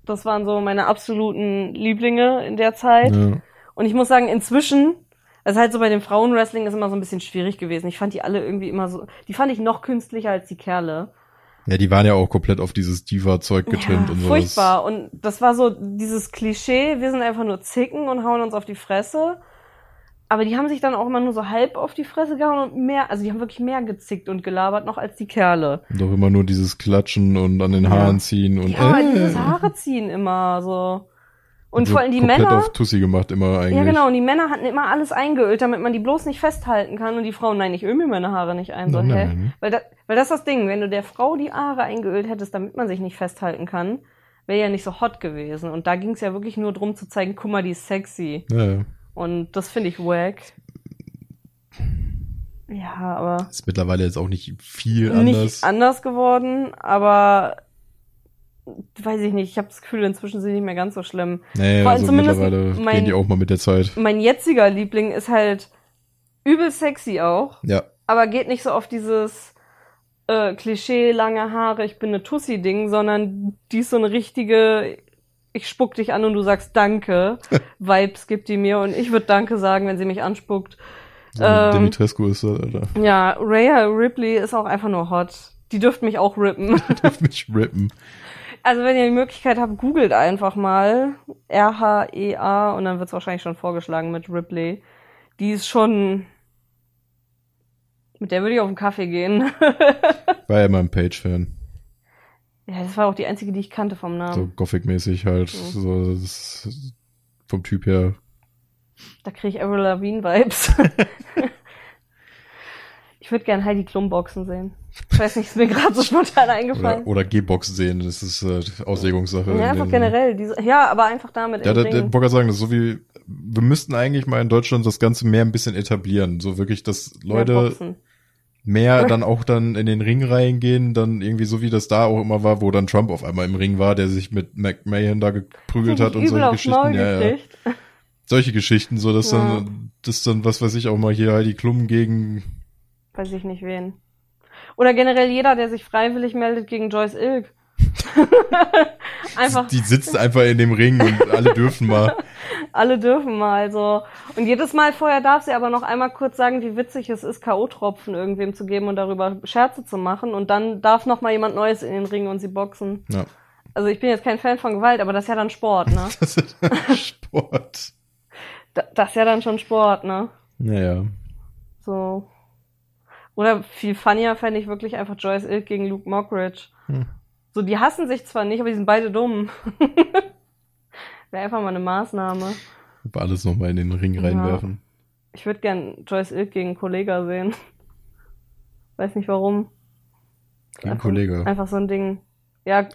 Das waren so meine absoluten Lieblinge in der Zeit. Ja. Und ich muss sagen, inzwischen, also halt so bei dem Frauenwrestling ist immer so ein bisschen schwierig gewesen. Ich fand die alle irgendwie immer so, die fand ich noch künstlicher als die Kerle. ja, die waren ja auch komplett auf dieses Diva-Zeug getrimmt ja, und sowas. furchtbar. Und das war so dieses Klischee, wir sind einfach nur zicken und hauen uns auf die Fresse. Aber die haben sich dann auch immer nur so halb auf die Fresse gehauen und mehr, also die haben wirklich mehr gezickt und gelabert noch als die Kerle. Auch immer nur dieses Klatschen und an den Ja. Haaren ziehen und Ja, äh, dieses Haare ziehen immer so. Und so vor allem die Männer. auf Tussi gemacht immer eigentlich. Ja, genau. Und die Männer hatten immer alles eingeölt, damit man die bloß nicht festhalten kann. Und die Frauen, nein, ich öle mir meine Haare nicht ein. So, Nein, hä? nein. Weil, da, weil das ist das Ding. Wenn du der Frau die Haare eingeölt hättest, damit man sich nicht festhalten kann, wäre ja nicht so hot gewesen. Und da ging es ja wirklich nur drum zu zeigen, guck mal, die ist sexy. Ja, ja. Und das finde ich wack. Ja, aber Ist mittlerweile jetzt auch nicht viel nicht anders. anders geworden, aber weiß ich nicht. Ich habe das Gefühl, inzwischen sind die nicht mehr ganz so schlimm. nee, vor allem also zumindest mittlerweile mein- gehen die auch mal mit der Zeit. Mein jetziger Liebling ist halt übel sexy auch. Ja. aber geht nicht so auf dieses äh, Klischee, lange Haare, ich bin eine Tussi-Ding, sondern die ist so eine richtige, ich spuck dich an und du sagst Danke, Vibes gibt die mir und ich würde Danke sagen, wenn sie mich anspuckt. So Ähm, Dimitrescu ist das, Alter. Ja, Rhea Ripley ist auch einfach nur hot. Die dürfte mich auch rippen. Darf mich rippen. Also wenn ihr die Möglichkeit habt, googelt einfach mal R-H-E-A und dann wird's wahrscheinlich schon vorgeschlagen mit Ripley. Die ist schon... Mit der würde ich auf den Kaffee gehen. War ja immer ein Page-Fan. Ja, das war auch die einzige, die ich kannte vom Namen. So Gothic-mäßig halt. So, ist vom Typ her. Da kriege ich Avril Lavigne Vibes. ich würde gern Heidi Klum boxen sehen. Ich weiß nicht, ist mir gerade so spontan eingefallen. Oder, oder G-Box sehen, das ist äh, Auslegungssache. ja, in einfach generell. Diese, ja, aber einfach damit Ja, Ring. wollte gerade sagen, das ist so wie, wir müssten eigentlich mal in Deutschland das Ganze mehr ein bisschen etablieren. So wirklich, dass Leute boxen. Mehr dann auch dann in den Ring reingehen, dann irgendwie so wie das da auch immer war, wo dann Trump auf einmal im Ring war, der sich mit McMahon da geprügelt hat und solche Geschichten. Ja, ja. Solche Geschichten, so dass Ja. dann, das dann, was weiß ich, auch mal hier Heidi Klum gegen, Weiß ich nicht wen. Oder generell jeder, der sich freiwillig meldet gegen Joyce Ilk. einfach, die sitzt einfach in dem Ring und alle dürfen mal. alle dürfen mal so. Und jedes Mal vorher darf sie aber noch einmal kurz sagen, wie witzig es ist, K.O.-Tropfen irgendwem zu geben und darüber Scherze zu machen. Und dann darf noch mal jemand Neues in den Ring und sie boxen. Ja, Also ich bin jetzt kein Fan von Gewalt, aber das ist ja dann Sport, ne? das ist Sport. Da- Das ist ja dann schon Sport, ne? Naja. So. Oder viel funnier fände ich wirklich einfach Joyce Ilk gegen Luke Mockridge. Hm. So, die hassen sich zwar nicht, aber die sind beide dumm. Wäre einfach mal eine Maßnahme. Aber alles nochmal in den Ring reinwerfen. Ich würde gern Joyce Ilk gegen Kollega sehen. Weiß nicht warum. Gegen Einfach- Kollege. Einfach so ein Ding. Ja,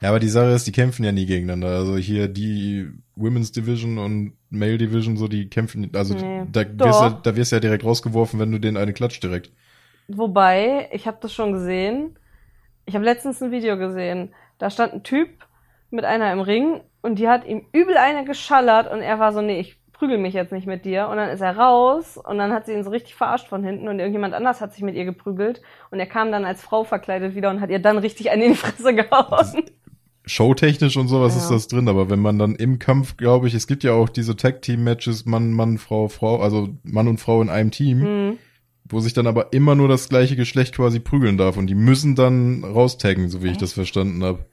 Ja, aber die Sache ist, die kämpfen ja nie gegeneinander. Also hier die Women's Division und Male Division, so die kämpfen, also Nee. da, wirst ja, da wirst du ja direkt rausgeworfen, wenn du den eine klatscht direkt. Wobei, ich habe das schon gesehen. Ich habe letztens ein Video gesehen. Da stand ein Typ mit einer im Ring und die hat ihm übel eine geschallert und er war so, nee, ich prügel mich jetzt nicht mit dir. Und dann ist er raus und dann hat sie ihn so richtig verarscht von hinten und irgendjemand anders hat sich mit ihr geprügelt und er kam dann als Frau verkleidet wieder und hat ihr dann richtig in die Fresse gehauen. showtechnisch und sowas Ja. ist das drin, aber wenn man dann im Kampf, glaube ich, es gibt ja auch diese Tag-Team-Matches, Mann, Mann, Frau, Frau, also Mann und Frau in einem Team, Hm. Wo sich dann aber immer nur das gleiche Geschlecht quasi prügeln darf und die müssen dann raustaggen, so wie ich das verstanden habe.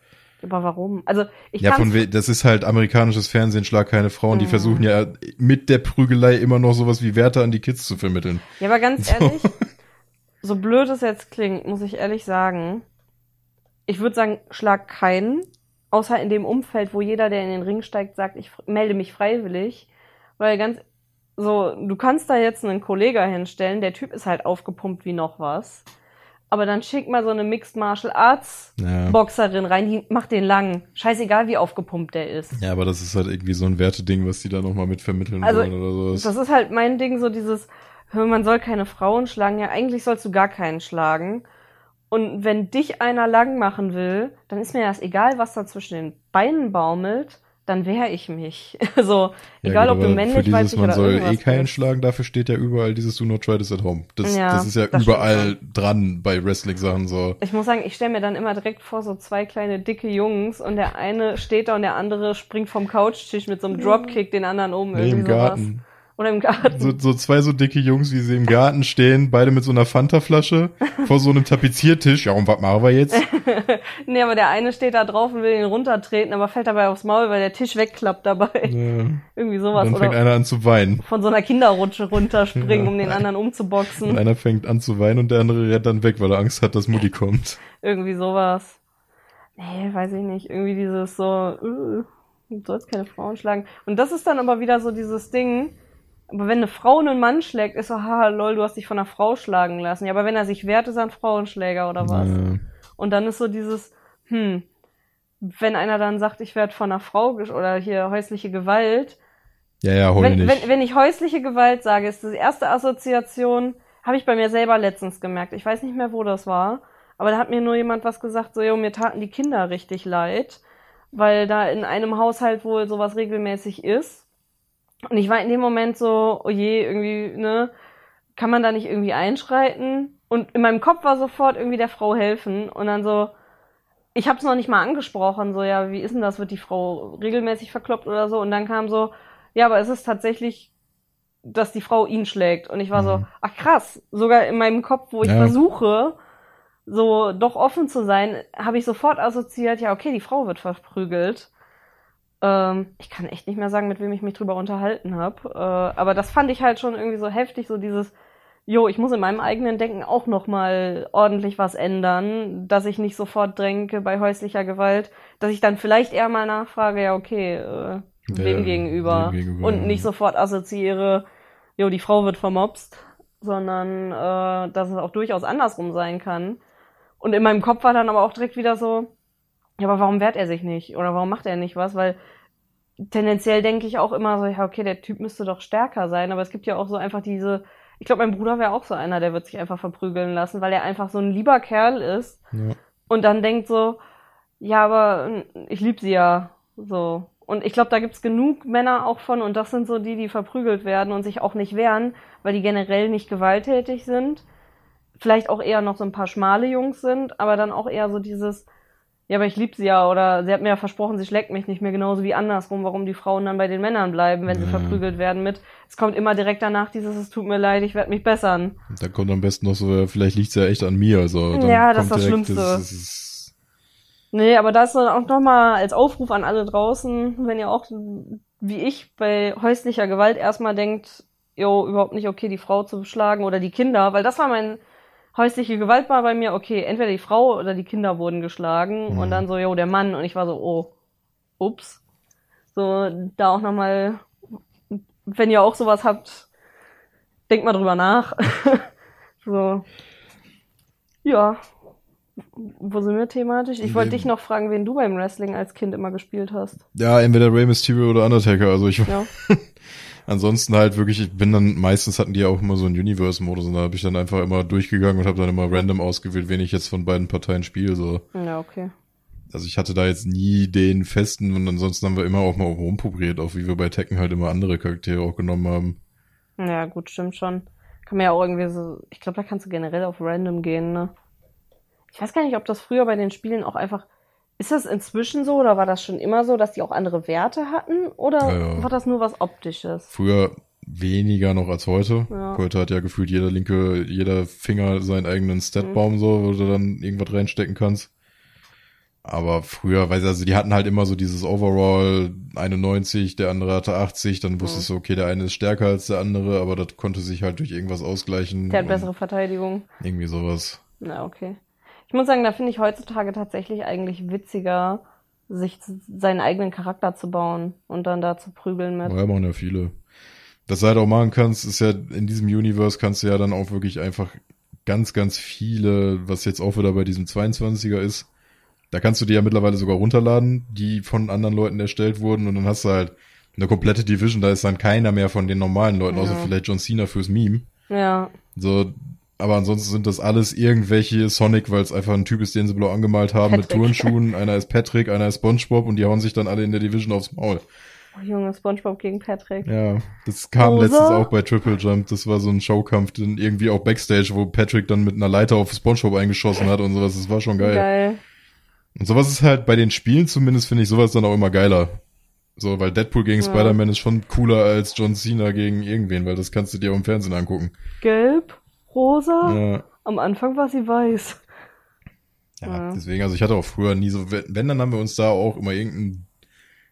Aber warum? Also ich Ja, von we das ist halt amerikanisches Fernsehen, schlag keine Frauen, die Mhm. versuchen ja mit der Prügelei immer noch sowas wie Werte an die Kids zu vermitteln. Ja, aber ganz So. ehrlich, so blöd es jetzt klingt, muss ich ehrlich sagen, ich würde sagen, schlag keinen, außer in dem Umfeld, wo jeder, der in den Ring steigt, sagt, ich melde mich freiwillig, weil ganz so, du kannst da jetzt einen Kollegen hinstellen, der Typ ist halt aufgepumpt wie noch was, aber dann schick mal so eine Mixed Martial Arts Ja. Boxerin rein, die macht den lang, scheißegal wie aufgepumpt der ist. Ja, aber das ist halt irgendwie so ein Werteding, was die da nochmal mit vermitteln Also, wollen oder sowas. Das ist halt mein Ding, so dieses, hör, man soll keine Frauen schlagen. Ja, eigentlich sollst du gar keinen schlagen. Und wenn dich einer lang machen will, dann ist mir das egal, was da zwischen den Beinen baumelt, dann wehre ich mich. so, Ja, egal gut, ob du männlich, Für dieses, weiblich man oder soll eh keinen schlagen, dafür steht ja überall dieses Do not try this at home. Das, Ja, das ist ja das überall dran bei Wrestling-Sachen so. Ich muss sagen, ich stelle mir dann immer direkt vor, so zwei kleine dicke Jungs und der eine steht da und der andere springt vom Couchtisch mit so einem Dropkick den anderen um. Nee, irgendwie im sowas. Garten. Oder im Garten. So, so zwei so dicke Jungs, wie sie im Garten stehen, beide mit so einer Fanta-Flasche vor so einem Tapeziertisch. Ja, und was machen wir jetzt? Nee, aber der eine steht da drauf und will ihn runtertreten, aber fällt dabei aufs Maul, weil der Tisch wegklappt dabei. Ja. Irgendwie sowas. Dann fängt Oder einer an zu weinen. von so einer Kinderrutsche runterspringen, Ja. um den anderen Und umzuboxen. einer fängt an zu weinen und der andere rennt dann weg, weil er Angst hat, dass Mutti kommt. Irgendwie sowas. Nee, weiß ich nicht. Irgendwie dieses so, äh, du sollst keine Frauen schlagen. Und das ist dann aber wieder so dieses Ding, aber wenn eine Frau einen Mann schlägt, ist so, haha, lol, du hast dich von einer Frau schlagen lassen. Ja, aber wenn er sich wehrt, ist er ein Frauenschläger oder was? Ja. Und dann ist so dieses, hm, wenn einer dann sagt, ich werde von einer Frau oder hier häusliche Gewalt, Ja, ja, heul wenn, nicht. wenn, wenn ich häusliche Gewalt sage, ist die erste Assoziation, habe ich bei mir selber letztens gemerkt. Ich weiß nicht mehr, wo das war, aber da hat mir nur jemand was gesagt, so, jo, mir taten die Kinder richtig leid, weil da in einem Haushalt wohl sowas regelmäßig ist. Und ich war in dem Moment so, oh je, irgendwie, ne, kann man da nicht irgendwie einschreiten? Und in meinem Kopf war sofort irgendwie der Frau helfen und dann so, ich habe es noch nicht mal angesprochen, so, ja, wie ist denn das, wird die Frau regelmäßig verkloppt oder so? Und dann kam so, ja, aber es ist tatsächlich, dass die Frau ihn schlägt. Und ich war so, Mhm. ach krass, sogar in meinem Kopf, wo ich Ja. versuche, so doch offen zu sein, habe ich sofort assoziiert, ja, okay, die Frau wird verprügelt. Ähm, ich kann echt nicht mehr sagen, mit wem ich mich drüber unterhalten habe. Äh, aber das fand ich halt schon irgendwie so heftig, so dieses, jo, ich muss in meinem eigenen Denken auch noch mal ordentlich was ändern, dass ich nicht sofort dränke bei häuslicher Gewalt, dass ich dann vielleicht eher mal nachfrage, ja, okay, äh, wem Ja, gegenüber? wem gegenüber, Und nicht sofort assoziiere, jo, die Frau wird vermobst, sondern äh, dass es auch durchaus andersrum sein kann. Und in meinem Kopf war dann aber auch direkt wieder so, ja, aber warum wehrt er sich nicht? Oder warum macht er nicht was? Weil tendenziell denke ich auch immer so, ja, okay, der Typ müsste doch stärker sein, aber es gibt ja auch so einfach diese, ich glaube, mein Bruder wäre auch so einer, der wird sich einfach verprügeln lassen, weil er einfach so ein lieber Kerl ist Ja. und dann denkt so, ja, aber mm, ich lieb sie ja, so. Und ich glaube, da gibt's genug Männer auch von und das sind so die, die verprügelt werden und sich auch nicht wehren, weil die generell nicht gewalttätig sind. Vielleicht auch eher noch so ein paar schmale Jungs sind, aber dann auch eher so dieses, ja, aber ich lieb sie ja oder sie hat mir ja versprochen, sie schlägt mich nicht mehr, genauso wie andersrum, warum die Frauen dann bei den Männern bleiben, wenn sie Ja. verprügelt werden mit. Es kommt immer direkt danach dieses, es tut mir leid, ich werde mich bessern. Dann kommt am besten noch so, vielleicht liegt's ja echt an mir. Also, Ja, das ist das Schlimmste. Das, das, Nee, aber das dann auch nochmal als Aufruf an alle draußen, wenn ihr auch, wie ich, bei häuslicher Gewalt erstmal denkt, jo, überhaupt nicht okay, die Frau zu schlagen oder die Kinder, weil das war mein, häusliche Gewalt war bei mir, okay, entweder die Frau oder die Kinder wurden geschlagen Mhm. und dann so, jo, der Mann und ich war so, oh, ups. So, da auch nochmal, wenn ihr auch sowas habt, denkt mal drüber nach. so. Ja. Wo sind wir thematisch? Ich wollte dich noch fragen, wen du beim Wrestling als Kind immer gespielt hast. ja, entweder Rey Mysterio oder Undertaker. Also ich, Ja. ansonsten halt wirklich, ich bin dann, meistens hatten die ja auch immer so einen Universe-Modus und da habe ich dann einfach immer durchgegangen und habe dann immer random ausgewählt, wen ich jetzt von beiden Parteien spiele. So. Ja, okay. Also ich hatte da jetzt nie den festen und ansonsten haben wir immer auch mal rumprobiert, auch wie wir bei Tekken halt immer andere Charaktere auch genommen haben. Ja, gut, stimmt schon. Kann man ja auch irgendwie so, ich glaube, da kannst du generell auf random gehen, ne? Ich weiß gar nicht, ob das früher bei den Spielen auch einfach Ist das inzwischen so oder war das schon immer so, dass die auch andere Werte hatten? Oder Ja, war das nur was Optisches? Früher weniger noch als heute. Ja. Heute hat ja gefühlt jeder linke, jeder Finger seinen eigenen Statbaum so, wo du dann irgendwas reinstecken kannst. Aber früher, sie, also die hatten halt immer so dieses Overall 91, der andere hatte 80, dann wusstest du, okay, der eine ist stärker als der andere, aber das konnte sich halt durch irgendwas ausgleichen. Der hat bessere Verteidigung. Irgendwie sowas. Na, okay. Ich muss sagen, da finde ich heutzutage tatsächlich eigentlich witziger, sich seinen eigenen Charakter zu bauen und dann da zu prügeln mit. Ja, machen ja viele. Was du halt auch machen kannst, ist ja, in diesem Universe kannst du ja dann auch wirklich einfach ganz, ganz viele, was jetzt auch wieder bei diesem 22er ist, da kannst du die ja mittlerweile sogar runterladen, die von anderen Leuten erstellt wurden und dann hast du halt eine komplette Division, da ist dann keiner mehr von den normalen Leuten, außer Ja. vielleicht John Cena fürs Meme. Ja, So, aber ansonsten sind das alles irgendwelche Sonic, weil es einfach ein Typ ist, den sie blau angemalt haben mit Patrick. Turnschuhen. Einer ist Patrick, einer ist SpongeBob und die hauen sich dann alle in der Division aufs Maul. oh, Junge, Spongebob gegen Patrick. Ja, das kam Rosa? letztens auch bei Triple Jump. Das war so ein Showkampf, dann irgendwie auch Backstage, wo Patrick dann mit einer Leiter auf SpongeBob eingeschossen hat und sowas. Das war schon geil. Geil. Und sowas ist halt bei den Spielen zumindest, finde ich sowas dann auch immer geiler. So, weil Deadpool gegen Ja. Spider-Man ist schon cooler als John Cena gegen irgendwen, weil das kannst du dir auch im Fernsehen angucken. Gelb, rosa. Ja. Am Anfang war sie weiß. Ja, Ja. deswegen, also ich hatte auch früher nie so, wenn, dann haben wir uns da auch immer irgendeinen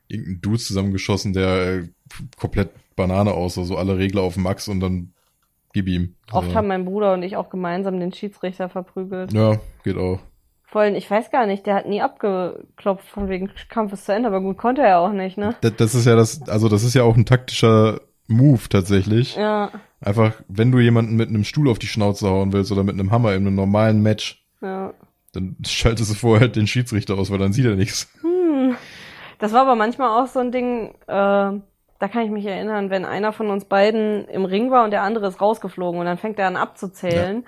irgendein Dude zusammengeschossen, der äh, komplett Banane aussah, so alle Regler auf Max und dann gib ihm. Oft so. haben mein Bruder und ich auch gemeinsam den Schiedsrichter verprügelt. Ja, geht auch. Vor allem, ich weiß gar nicht, der hat nie abgeklopft von wegen Kampf ist zu Ende, aber gut konnte er auch nicht, ne? Das, das ist ja das, also das ist ja auch ein taktischer Move tatsächlich. Ja, Einfach, wenn du jemanden mit einem Stuhl auf die Schnauze hauen willst oder mit einem Hammer in einem normalen Match, ja. dann schaltest du vorher den Schiedsrichter aus, weil dann sieht er nichts. Hm. Das war aber manchmal auch so ein Ding, äh, da kann ich mich erinnern, wenn einer von uns beiden im Ring war und der andere ist rausgeflogen und dann fängt er an abzuzählen.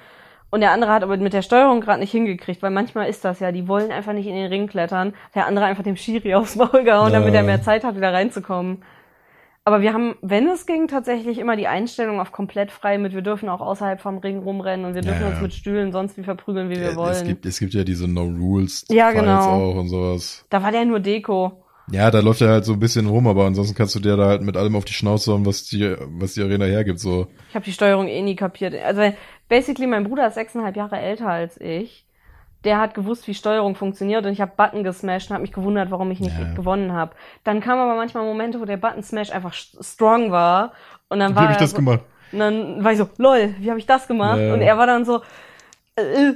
Und der andere hat aber mit der Steuerung gerade nicht hingekriegt, weil manchmal ist das ja, die wollen einfach nicht in den Ring klettern. Der andere einfach dem Schiri aufs Maul gehauen, Ja. damit er mehr Zeit hat, wieder reinzukommen. Aber wir haben, wenn es ging, tatsächlich immer die Einstellung auf komplett frei mit, wir dürfen auch außerhalb vom Ring rumrennen und wir dürfen Ja, uns ja. mit Stühlen sonst wie verprügeln, wie wir wollen. Es gibt, es gibt ja diese No Rules Ja, genau. auch und sowas. da war der nur Deko. Ja, da läuft er halt so ein bisschen rum, aber ansonsten kannst du dir da halt mit allem auf die Schnauze hauen, was die, was die Arena hergibt, so. Ich habe die Steuerung eh nie kapiert. Also basically, mein Bruder ist sechseinhalb Jahre älter als ich. Der hat gewusst, wie Steuerung funktioniert und ich habe Button gesmashed und habe mich gewundert, warum ich nicht Ja. gewonnen habe. Dann kamen aber manchmal Momente, wo der Button Smash einfach st- strong war und dann Wie war habe ich das so, gemacht? Und dann war ich so, lol, wie habe ich das gemacht? Ja. Und er war dann so, äh, äh.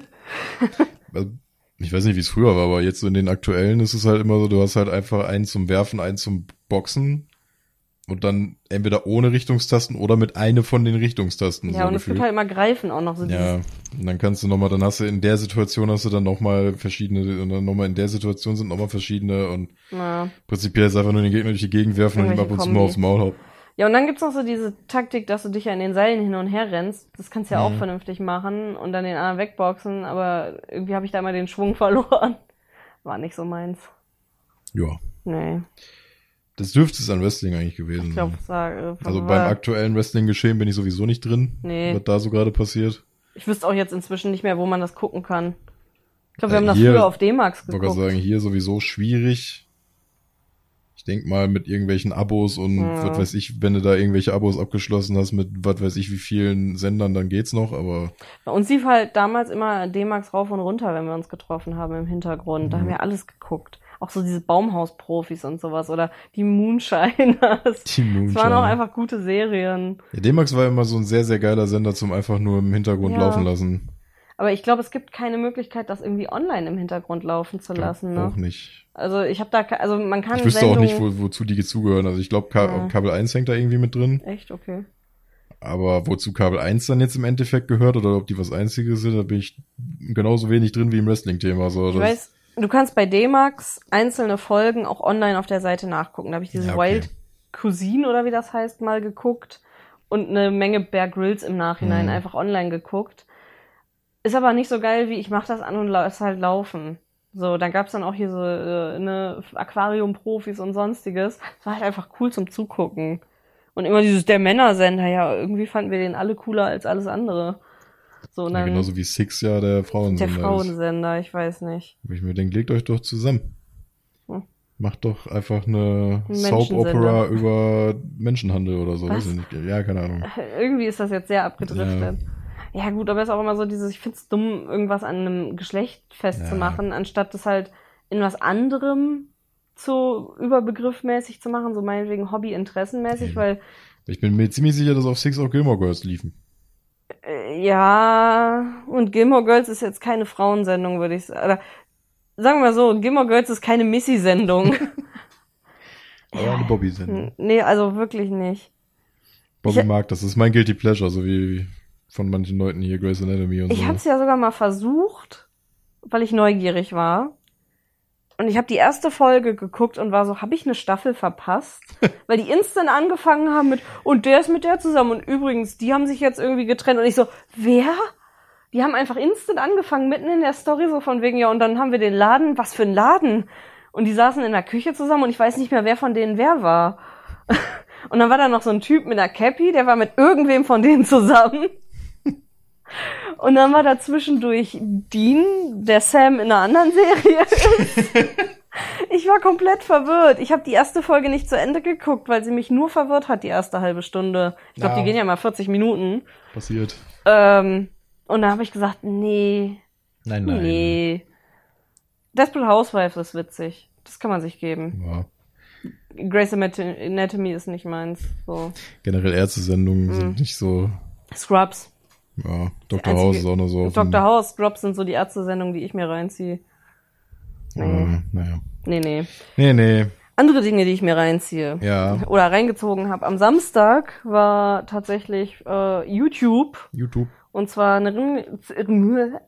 Also, ich weiß nicht, wie es früher war, aber jetzt so in den aktuellen ist es halt immer so, du hast halt einfach einen zum Werfen, einen zum Boxen und dann entweder ohne Richtungstasten oder mit eine von den Richtungstasten. ja, so und es wird halt immer greifen auch noch so Ja, und dann kannst du nochmal, dann hast du in der Situation hast du dann nochmal verschiedene, und dann nochmal in der Situation sind nochmal verschiedene und na. prinzipiell ist einfach nur den Gegner durch die Gegend werfen und ihm ab und zu mal aufs Maul hauen. Ja, und dann gibt's noch so diese Taktik, dass du dich ja in den Seilen hin und her rennst. Das kannst du ja auch Mhm. vernünftig machen und dann den anderen wegboxen, aber irgendwie habe ich da immer den Schwung verloren. War nicht so meins. Ja, Nee, das dürfte es an Wrestling eigentlich gewesen ich glaube, sein. sage. Also beim aktuellen Wrestling-Geschehen bin ich sowieso nicht drin, Nee. was da so gerade passiert. Ich wüsste auch jetzt inzwischen nicht mehr, wo man das gucken kann. Ich glaube, Äh, wir haben das hier- früher auf D-Max Ich wollte geguckt. sagen, hier sowieso schwierig. Ich denk mal mit irgendwelchen Abos und Ja. was weiß ich, wenn du da irgendwelche Abos abgeschlossen hast mit was weiß ich wie vielen Sendern, dann geht's noch, aber Bei uns lief halt damals immer D-Max rauf und runter, wenn wir uns getroffen haben im Hintergrund. Da haben wir alles geguckt. Auch so diese Baumhausprofis und sowas oder die Moonshiners. die Es waren auch einfach gute Serien. Ja, D-Max war immer so ein sehr, sehr geiler Sender zum einfach nur im Hintergrund Ja. laufen lassen. Aber ich glaube, es gibt keine Möglichkeit, das irgendwie online im Hintergrund laufen zu lassen. Auch Ne? nicht. Also ich habe da, also man kann Ich wüsste auch Sendungen... nicht, wo, wozu die zugehören. Also ich glaube, Ka Ja. Kabel 1 hängt da irgendwie mit drin. Echt, okay. Aber wozu Kabel 1 dann jetzt im Endeffekt gehört oder ob die was Einziges sind, da bin ich genauso wenig drin wie im Wrestling-Thema. So, Ich das- weiß, du kannst bei D-Max einzelne Folgen auch online auf der Seite nachgucken. Da habe ich diese Ja, okay. Wild Cuisine oder wie das heißt mal geguckt und eine Menge Bear Grills im Nachhinein Mhm. einfach online geguckt. Ist aber nicht so geil, wie ich mach das an und lass halt laufen. So, dann gab's dann auch hier so äh, ne Aquarium-Profis und sonstiges. Das war halt einfach cool zum Zugucken. Und immer dieses der Männersender, ja, irgendwie fanden wir den alle cooler als alles andere. So, und ja, dann genauso wie Six ja der der Frauensender ist. Frauensender, ich weiß nicht. Ich mir denke, legt euch doch zusammen. Mach doch einfach eine Menschensender. Soap-Opera über Menschenhandel oder so. Was? Ja, keine Ahnung. Irgendwie ist das jetzt sehr abgedriftet. Ja, gut, aber es ist auch immer so dieses, ich find's dumm, irgendwas an einem Geschlecht festzumachen, anstatt das halt in was anderem zu überbegriffmäßig zu machen, so meinetwegen Hobby-interessenmäßig, weil Ich bin mir ziemlich sicher, dass auf Six auch Gilmore Girls liefen. Äh, ja, und Gilmore Girls ist jetzt keine Frauensendung, würde ich sagen. Oder sagen wir mal so, Gilmore Girls ist keine Missy-Sendung. Aber eine Bobby-Sendung. nee, also wirklich nicht. Bobby Ich- mag das. Das ist mein Guilty Pleasure, so wie von manchen Leuten hier Grey's Anatomy und Ich so. habe es ja sogar mal versucht, weil ich neugierig war. Und ich habe die erste Folge geguckt und war so, habe ich eine Staffel verpasst? weil die instant angefangen haben mit, und der ist mit der zusammen. Und übrigens, die haben sich jetzt irgendwie getrennt. Und ich so, wer? Die haben einfach instant angefangen, mitten in der Story, so von wegen, ja, und dann haben wir den Laden, was für ein Laden? Und die saßen in der Küche zusammen und ich weiß nicht mehr, wer von denen wer war. Und dann war da noch so ein Typ mit einer Cappy, der war mit irgendwem von denen zusammen. Und dann war da zwischendurch Dean, der Sam in einer anderen Serie ist. Ich war komplett verwirrt. Ich habe die erste Folge nicht zu Ende geguckt, weil sie mich nur verwirrt hat, die erste halbe Stunde. Ich glaube, Ja. die gehen ja mal 40 Minuten. Passiert. Ähm, und da habe ich gesagt, nee, Nein, nee. Desperate Housewives ist witzig. Das kann man sich geben. Ja. Grey's Anatomy ist nicht meins. So. Generell Ärztesendungen Mhm. sind nicht so. Scrubs. Ja, Dr. House ist auch noch so. Dr. House, Scrubs sind so die Ärzte-Sendungen, die ich mir reinziehe. Äh, naja. Nee, nee. Nee, nee. Andere Dinge, die ich mir reinziehe. Ja. Oder reingezogen habe. Am Samstag war tatsächlich äh, YouTube. YouTube. Und zwar eine, eine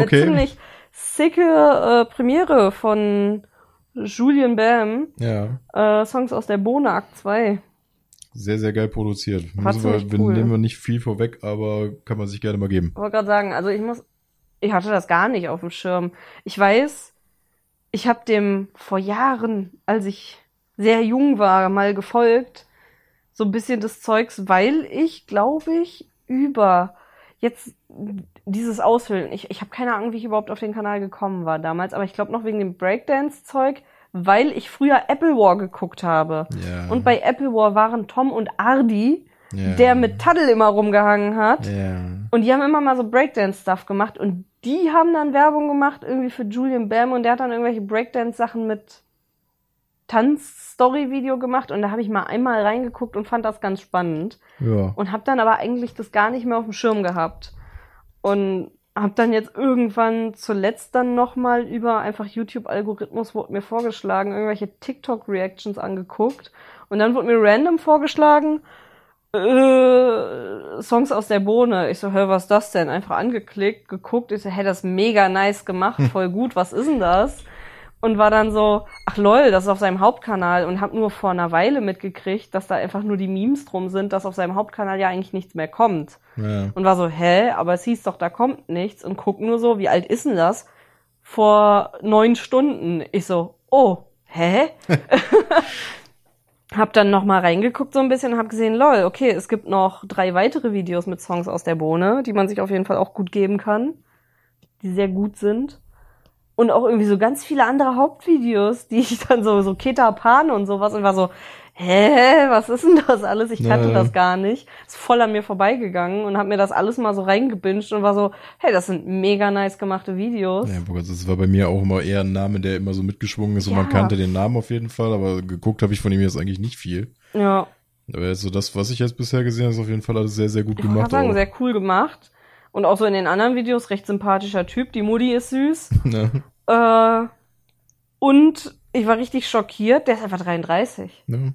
Okay. ziemlich sicke äh, Premiere von Julian Bam. Ja. Äh, Songs aus der Bohne Akt 2. Sehr, sehr geil produziert. Müssen wir cool. nehmen wir nicht viel vorweg, aber kann man sich gerne mal geben. Ich wollte gerade sagen, also ich muss, ich hatte das gar nicht auf dem Schirm. Ich weiß, ich habe dem vor Jahren, als ich sehr jung war, mal gefolgt, so ein bisschen des Zeugs, weil ich, glaube ich, über jetzt dieses Ausfüllen, ich, ich habe keine Ahnung, wie ich überhaupt auf den Kanal gekommen war damals, aber ich glaube noch wegen dem Breakdance-Zeug, weil ich früher Apple War geguckt habe. Ja. Und bei Apple War waren Tom und Ardi, ja. der mit Taddel immer rumgehangen hat. Ja. Und die haben immer mal so Breakdance-Stuff gemacht und die haben dann Werbung gemacht irgendwie für Julian Bam und der hat dann irgendwelche Breakdance-Sachen mit Tanz-Story-Video gemacht und da habe ich mal einmal reingeguckt und fand das ganz spannend Ja. und habe dann aber eigentlich das gar nicht mehr auf dem Schirm gehabt und habe dann jetzt irgendwann zuletzt dann noch mal über einfach YouTube-Algorithmus wurde mir vorgeschlagen, irgendwelche TikTok-Reactions angeguckt und dann wurde mir random vorgeschlagen, äh, Songs aus der Bohne. Ich so, hör, was ist das denn? Einfach angeklickt, geguckt. Ich so, hey, das ist mega nice gemacht, voll gut, was ist denn das? Und war dann so, ach lol, das ist auf seinem Hauptkanal und hab nur vor einer Weile mitgekriegt, dass da einfach nur die Memes drum sind, dass auf seinem Hauptkanal ja eigentlich nichts mehr kommt. Ja. Und war so, hä, aber es hieß doch, da kommt nichts und guck nur so, wie alt ist denn das? Vor neun Stunden. Ich so, oh, hä? hab dann noch mal reingeguckt so ein bisschen und hab gesehen, lol, okay, es gibt noch drei weitere Videos mit Songs aus der Bohne, die man sich auf jeden Fall auch gut geben kann, die sehr gut sind. Und auch irgendwie so ganz viele andere Hauptvideos, die ich dann so, so Keta Pan und sowas und war so, hä, was ist denn das alles? Ich kannte Ja. das gar nicht. Ist voll an mir vorbeigegangen und hab mir das alles mal so reingebinged und war so, hey, das sind mega nice gemachte Videos. Ja, das war bei mir auch immer eher ein Name, der immer so mitgeschwungen ist und Ja. man kannte den Namen auf jeden Fall, aber geguckt habe ich von ihm jetzt eigentlich nicht viel. Ja, Aber so das, was ich jetzt bisher gesehen habe, ist auf jeden Fall alles sehr, sehr gut ich gemacht. gerade sagen, auch. sehr cool gemacht. Und auch so in den anderen Videos recht sympathischer Typ. Die Mutti ist süß. Ne? Äh, und ich war richtig schockiert, der ist einfach 33. Ne?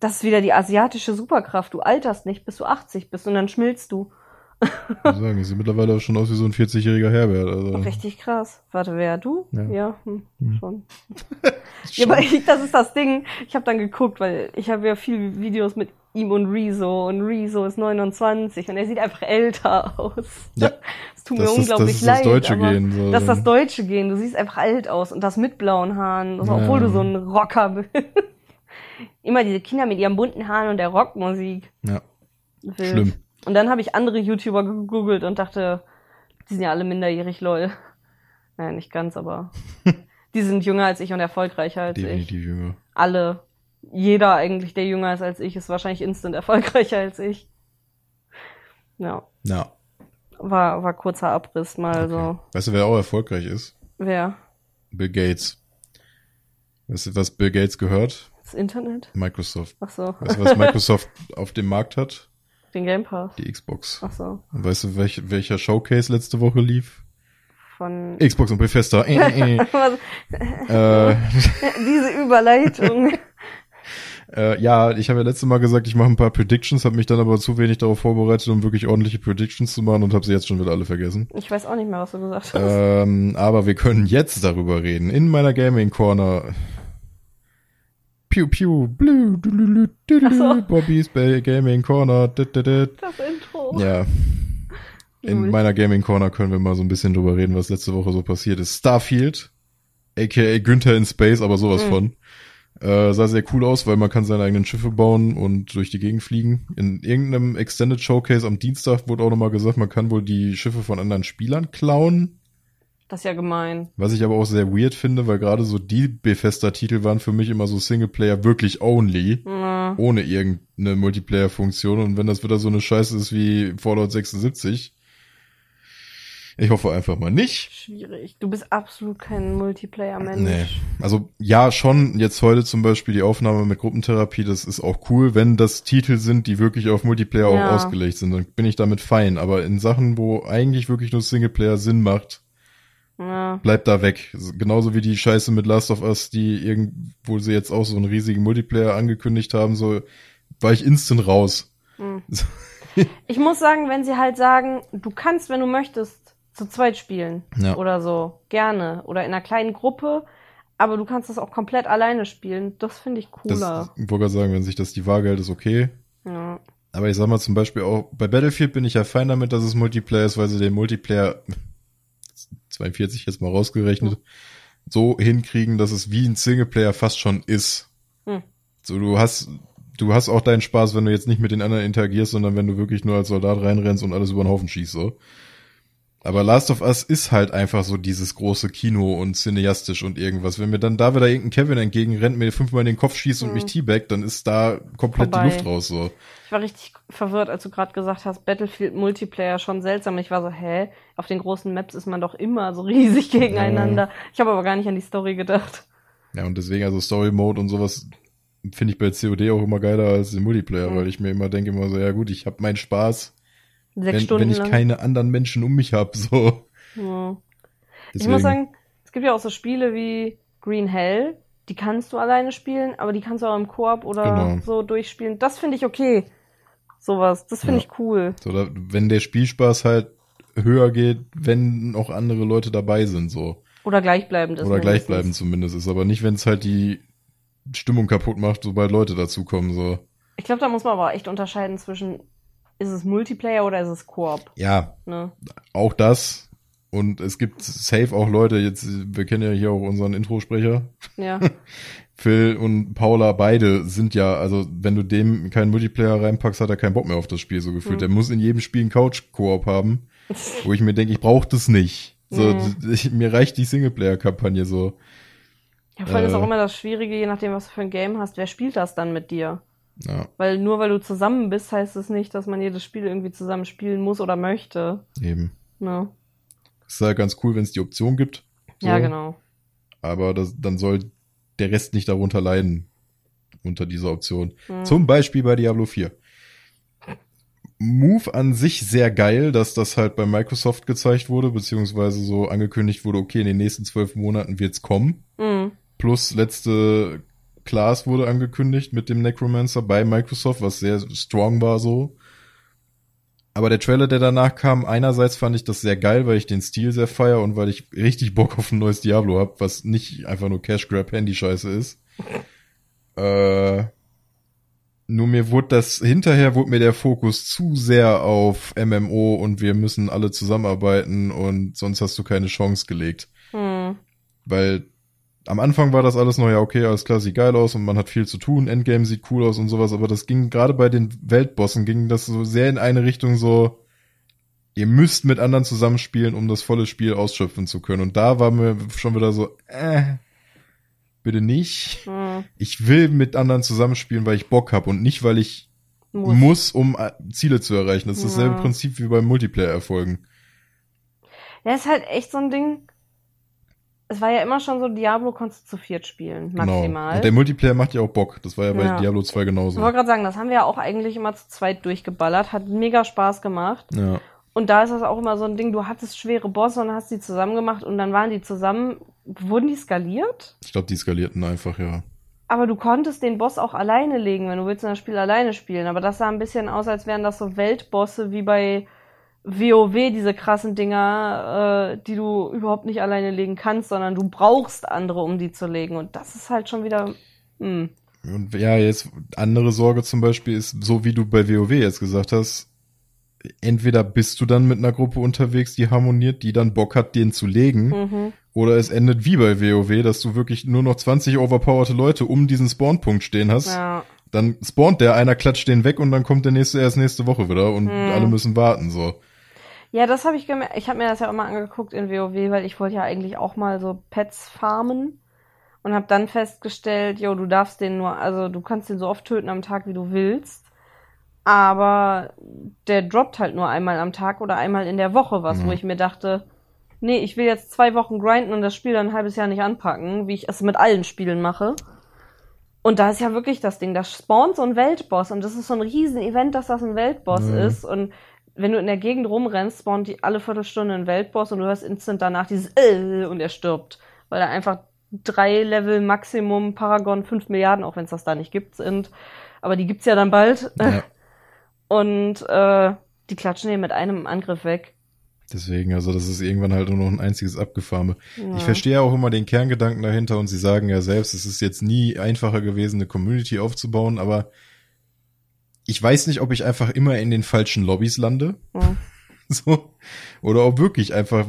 Das ist wieder die asiatische Superkraft. Du alterst nicht, bis du 80 bist und dann schmilzt du. Ich muss sagen, ich sehe mittlerweile auch schon aus wie so ein 40-jähriger Herbert. Also, Richtig krass. Warte, wer? Du? Ja. Ja, hm, Hm. schon. Ja, aber ich, das ist das Ding. Ich habe dann geguckt, weil ich habe ja viele Videos mit ihm und Rezo und Rezo ist 29 und er sieht einfach älter aus. Ja. Das tut mir Das ist- das unglaublich ist das leid. deutsche aber Gen, so das ist das deutsche Gehen. Du siehst einfach alt aus und das mit blauen Haaren, also, Ja. obwohl du so ein Rocker bist. Immer diese Kinder mit ihren bunten Haaren und der Rockmusik. ja. Wild. Schlimm. Und dann habe ich andere YouTuber gegoogelt und dachte, die sind ja alle minderjährig, lol. Naja, nicht ganz, aber Die sind jünger als ich und erfolgreicher als ich. Definitiv jünger. Alle. Jeder eigentlich, der jünger ist als ich, ist wahrscheinlich instant erfolgreicher als ich. Ja. Ja. War, war kurzer Abriss mal so. Weißt du, wer auch erfolgreich ist? Wer? Bill Gates. Weißt du, was Bill Gates gehört? Das Internet? Microsoft. Ach so. Weißt du, was Microsoft auf dem Markt hat? Den Game Pass. Die Xbox. Ach so. Und weißt du, welch, welcher Showcase letzte Woche lief? Von. Xbox und Bethesda. Äh, äh, äh. äh, Diese Überleitung. äh, ja, ich habe ja letztes Mal gesagt, ich mache ein paar Predictions, habe mich dann aber zu wenig darauf vorbereitet, um wirklich ordentliche Predictions zu machen und habe sie jetzt schon wieder alle vergessen. Ich weiß auch nicht mehr, was du gesagt hast. Ähm, aber wir können jetzt darüber reden. In meiner Gaming Corner. Du, du, du, du, Ach so. Bobby's Ba- Gaming Corner. Du, du, du. Das Intro. Ja. In meiner Gaming Corner können wir mal so ein bisschen drüber reden, was letzte Woche so passiert ist. Starfield, aka Günther in Space, aber sowas Mhm. von. Äh, sah sehr cool aus, weil man kann seine eigenen Schiffe bauen und durch die Gegend fliegen. In irgendeinem Extended Showcase am Dienstag wurde auch nochmal gesagt, man kann wohl die Schiffe von anderen Spielern klauen. Das ist ja gemein. Was ich aber auch sehr weird finde, weil gerade so die Bethesda-Titel waren für mich immer so Singleplayer wirklich only, Na, ohne irgendeine Multiplayer-Funktion. Und wenn das wieder so eine Scheiße ist wie Fallout 76, ich hoffe einfach mal nicht. schwierig. Du bist absolut kein Multiplayer-Mensch. Nee. Also ja, schon jetzt heute zum Beispiel die Aufnahme mit Gruppentherapie, das ist auch cool, wenn das Titel sind, die wirklich auf Multiplayer Ja. auch ausgelegt sind, dann bin ich damit fein. Aber in Sachen, wo eigentlich wirklich nur Singleplayer Sinn macht, Ja. bleibt da weg. Genauso wie die Scheiße mit Last of Us, die irgendwo sie jetzt auch so einen riesigen Multiplayer angekündigt haben, so war ich instant raus. Hm. Ich muss sagen, wenn sie halt sagen, du kannst, wenn du möchtest, zu zweit spielen Ja. oder so, gerne oder in einer kleinen Gruppe, aber du kannst das auch komplett alleine spielen. Das finde ich Das, cooler. ich wollte sagen, wenn sich das die Waage hält, ist okay. Ja. Aber ich sag mal zum Beispiel auch, bei Battlefield bin ich ja fein damit, dass es Multiplayer ist, weil sie den Multiplayer 42 jetzt mal rausgerechnet, so hinkriegen, dass es wie ein Singleplayer fast schon ist. Hm. So, du hast, du hast auch deinen Spaß, wenn du jetzt nicht mit den anderen interagierst, sondern wenn du wirklich nur als Soldat reinrennst und alles über den Haufen schießt, so. Aber Last of Us ist halt einfach so dieses große Kino und cineastisch und irgendwas. Wenn mir dann da wieder irgendein Kevin entgegenrennt, mir fünfmal in den Kopf schießt und Hm. mich teabagt, dann ist da komplett Vorbei. die Luft raus, so. Ich war richtig verwirrt, als du gerade gesagt hast, Battlefield Multiplayer schon seltsam. Ich war so, hä? Auf den großen Maps ist man doch immer so riesig gegeneinander. Ich habe aber gar nicht an die Story gedacht. Ja, und deswegen, also Story Mode und sowas finde ich bei COD auch immer geiler als den Multiplayer, Mhm. weil ich mir immer denke immer so, ja gut, ich habe meinen Spaß, Sechs wenn, Stunden wenn ich lang. keine anderen Menschen um mich habe, so. Ja. Ich muss sagen, es gibt ja auch so Spiele wie Green Hell, die kannst du alleine spielen, aber die kannst du auch im Koop oder Genau. so durchspielen. Das finde ich okay. Sowas, das finde Ja. ich cool. so, da, wenn der Spielspaß halt höher geht, wenn auch andere Leute dabei sind, so. Oder gleichbleibend ist. Oder gleichbleibend zumindest ist, aber nicht, wenn es halt die Stimmung kaputt macht, sobald Leute dazukommen, so. Ich glaube, da muss man aber echt unterscheiden zwischen, ist es Multiplayer oder ist es Koop? Ja, Ne? auch das. Und es gibt safe auch Leute, jetzt, wir kennen ja hier auch unseren Introsprecher, Ja. Phil und Paula beide sind ja, also wenn du dem keinen Multiplayer reinpackst, hat er keinen Bock mehr auf das Spiel so gefühlt. Mhm. Der muss in jedem Spiel einen Couch-Koop haben, wo ich mir denke, ich brauche das nicht. So, Mhm. ich, mir reicht die Singleplayer-Kampagne so. Ja, vor allem ist Äh. auch immer das Schwierige, je nachdem, was du für ein Game hast, wer spielt das dann mit dir? Ja, Weil nur weil du zusammen bist, heißt es nicht, dass man jedes Spiel irgendwie zusammen spielen muss oder möchte. eben. Ne? ist halt ganz cool, wenn es die Option gibt. So, Ja, genau. Aber das, dann soll der Rest nicht darunter leiden. Unter dieser Option. Mhm. Zum Beispiel bei Diablo 4. Move an sich sehr geil, dass das halt bei Microsoft gezeigt wurde, beziehungsweise so angekündigt wurde, okay, in den nächsten zwölf Monaten wird's kommen. Mhm. Plus letzte Class wurde angekündigt mit dem Necromancer bei Microsoft, was sehr strong war so. Aber der Trailer, der danach kam, einerseits fand ich das sehr geil, weil ich den Stil sehr feier und weil ich richtig Bock auf ein neues Diablo hab, was nicht einfach nur Cash Grab Handy Scheiße ist. Äh, nur mir wurde das, hinterher wurde mir der Fokus zu sehr auf MMO und wir müssen alle zusammenarbeiten und sonst hast du keine Chance gelegt. Mhm. Weil am Anfang war das alles noch, ja, okay, alles klar, sieht geil aus und man hat viel zu tun, Endgame sieht cool aus und sowas, aber das ging gerade bei den Weltbossen, ging das so sehr in eine Richtung so, ihr müsst mit anderen zusammenspielen, um das volle Spiel ausschöpfen zu können. Und da war mir schon wieder so, äh, bitte nicht. Hm, Ich will mit anderen zusammenspielen, weil ich Bock hab und nicht, weil ich muss. muss, um äh, Ziele zu erreichen. Das ist dasselbe Ja. Prinzip wie beim Multiplayer-Erfolgen. Ja, ist halt echt so ein Ding. Es war ja immer schon so, Diablo konntest du zu viert spielen, maximal. Genau. Und der Multiplayer macht ja auch Bock. Das war ja bei Ja. Diablo 2 ich genauso. wollte gerade sagen, das haben wir ja auch eigentlich immer zu zweit durchgeballert. Hat mega Spaß gemacht. Ja. Und da ist das auch immer so ein Ding, du hattest schwere Bosse und hast die zusammen gemacht und dann waren die zusammen, wurden die skaliert? Ich glaube, die skalierten einfach, ja. Aber du konntest den Boss auch alleine legen, wenn du willst in das Spiel alleine spielen. Aber das sah ein bisschen aus, als wären das so Weltbosse wie bei WoW, diese krassen Dinger, äh, die du überhaupt nicht alleine legen kannst, sondern du brauchst andere, um die zu legen. Und das ist halt schon wieder. Hm. Und ja, jetzt andere Sorge zum Beispiel ist, so wie du bei WoW jetzt gesagt hast, entweder bist du dann mit einer Gruppe unterwegs, die harmoniert, die dann Bock hat, den zu legen, Mhm. oder es endet wie bei WoW, dass du wirklich nur noch 20 overpowerte Leute um diesen Spawnpunkt stehen hast. Ja. Dann spawnt der, einer klatscht den weg und dann kommt der nächste erst nächste Woche wieder und Hm. alle müssen warten, so. Ja, das habe ich gemerkt. Ich habe mir das ja auch mal angeguckt in WoW, weil ich wollte ja eigentlich auch mal so Pets farmen und habe dann festgestellt, jo, du darfst den nur, also du kannst den so oft töten am Tag, wie du willst, aber der droppt halt nur einmal am Tag oder einmal in der Woche was, Mhm. wo ich mir dachte, nee, ich will jetzt zwei Wochen grinden und das Spiel dann ein halbes Jahr nicht anpacken, wie ich es mit allen Spielen mache. Und da ist ja wirklich das Ding, da spawnt so ein Weltboss und das ist so ein riesen Event, dass das ein Weltboss Mhm. ist und wenn du in der Gegend rumrennst, spawnt die alle Viertelstunde ein Weltboss und du hörst instant danach dieses äh, und er stirbt, weil er einfach drei Level Maximum Paragon 5 Milliarden, auch wenn es das da nicht gibt, sind. Aber die gibt's ja dann bald. Ja. Und äh, die klatschen den mit einem Angriff weg. Deswegen, also das ist irgendwann halt nur noch ein einziges Abgefarme. Ja. Ich verstehe auch immer den Kerngedanken dahinter und sie sagen ja selbst, es ist jetzt nie einfacher gewesen, eine Community aufzubauen, aber ich weiß nicht, ob ich einfach immer in den falschen Lobbys lande. Ja. So. Oder ob wirklich einfach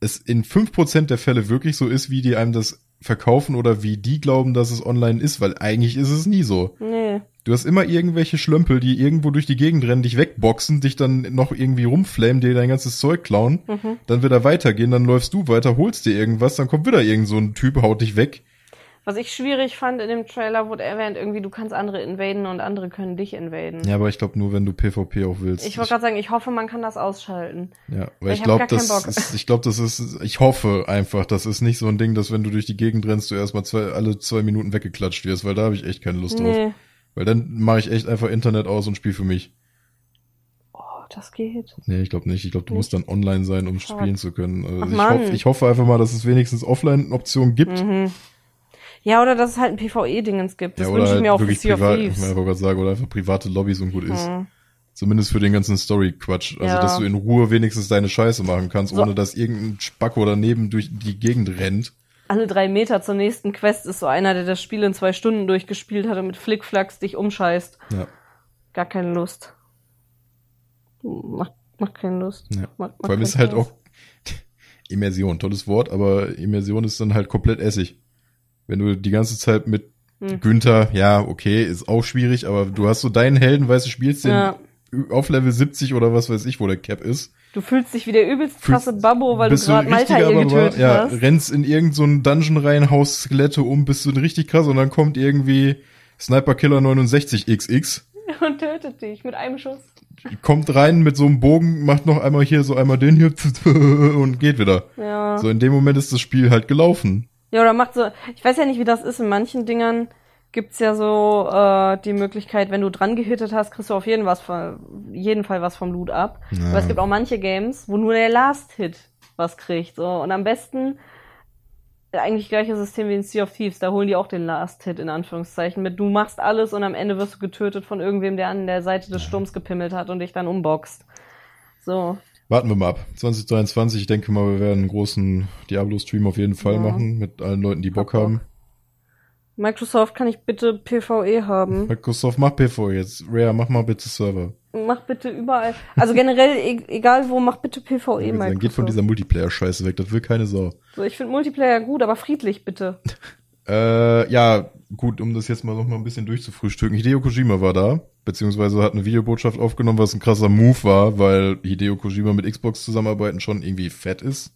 es in fünf Prozent der Fälle wirklich so ist, wie die einem das verkaufen oder wie die glauben, dass es online ist, weil eigentlich ist es nie so. Nee. Du hast immer irgendwelche Schlömpel, die irgendwo durch die Gegend rennen, dich wegboxen, dich dann noch irgendwie rumflamen, dir dein ganzes Zeug klauen, Mhm. dann wieder weitergehen, dann läufst du weiter, holst dir irgendwas, dann kommt wieder irgend so ein Typ, haut dich weg. Was ich schwierig fand in dem Trailer, wurde erwähnt, irgendwie, du kannst andere invaden und andere können dich invaden. Ja, aber ich glaube nur, wenn du PvP auch willst. Ich wollte gerade sagen, ich hoffe, man kann das ausschalten. ja, weil ich ich glaube, das ist, ich glaube, das ist, ich hoffe einfach, das ist nicht so ein Ding, dass wenn du durch die Gegend rennst, du erstmal zwei, alle zwei Minuten weggeklatscht wirst, weil da habe ich echt keine Lust drauf. Nee. Weil dann mache ich echt einfach Internet aus und spiel für mich. Oh, das geht. Nee, ich glaube nicht. Ich glaube, du Nicht? musst dann online sein, um Fuck. spielen zu können. Also Ach, ich, hoffe, ich hoffe einfach mal, dass es wenigstens Offline-Optionen gibt. Mhm. Ja, oder dass es halt ein PvE-Dingens gibt. Das ja, wünsche ich halt mir auch für Sea of privat, ich Thieves. wollte gerade sagen, oder einfach private Lobbys und gut ist. Mhm. Zumindest für den ganzen Story-Quatsch. Also, Ja. dass du in Ruhe wenigstens deine Scheiße machen kannst, So. ohne dass irgendein Spacko daneben durch die Gegend rennt. Alle drei Meter zur nächsten Quest ist so einer, der das Spiel in zwei Stunden durchgespielt hat und mit Flickflacks dich umscheißt. Ja. Gar keine Lust. Macht, macht keine Lust. ja. Macht, macht Vor allem ist halt Spaß. auch Immersion, tolles Wort, aber Immersion ist dann halt komplett Essig. Wenn du die ganze Zeit mit Hm. Günther, ja, okay, ist auch schwierig, aber du hast so deinen Helden, weißt du, spielst den Ja. auf Level 70 oder was weiß ich, wo der Cap ist. Du fühlst dich wie der übelst krasse Babbo, weil du gerade Malta hier getötet ja, hast. rennst in irgendeinen so Dungeon rein, haust Skelette um, bist du richtig krass und dann kommt irgendwie Sniper Killer 69XX, Und tötet dich mit einem Schuss. kommt rein mit so einem Bogen, macht noch einmal hier so einmal den hier und geht wieder. Ja. So in dem Moment ist das Spiel halt gelaufen. Ja, oder macht so, ich weiß ja nicht, wie das ist. In manchen Dingern gibt's ja so äh, die Möglichkeit, wenn du dran gehittet hast, kriegst du auf jeden, was von, jeden Fall was vom Loot ab. Ja. Aber es gibt auch manche Games, wo nur der Last Hit was kriegt. So. Und am besten eigentlich gleiches System wie in Sea of Thieves. Da holen die auch den Last Hit in Anführungszeichen mit. Du machst alles und am Ende wirst du getötet von irgendwem, der an der Seite des Sturms gepimmelt hat und dich dann umboxt. So. Warten wir mal ab. 2023, ich denke mal, wir werden einen großen Diablo-Stream auf jeden Fall Ja. machen, mit allen Leuten, die Bock Bock. haben. Microsoft, kann ich bitte PvE haben? Microsoft, mach PvE jetzt. Rare, mach mal bitte Server. Mach bitte überall. Also generell, e egal wo, mach bitte PvE, Dann geht von Microsoft. dieser Multiplayer-Scheiße weg, das will keine Sau. So, ich finde Multiplayer gut, aber friedlich bitte. Äh, ja, gut, um das jetzt mal noch mal ein bisschen durchzufrühstücken. Hideo Kojima war da, beziehungsweise hat eine Videobotschaft aufgenommen, was ein krasser Move war, weil Hideo Kojima mit Xbox zusammenarbeiten schon irgendwie fett ist.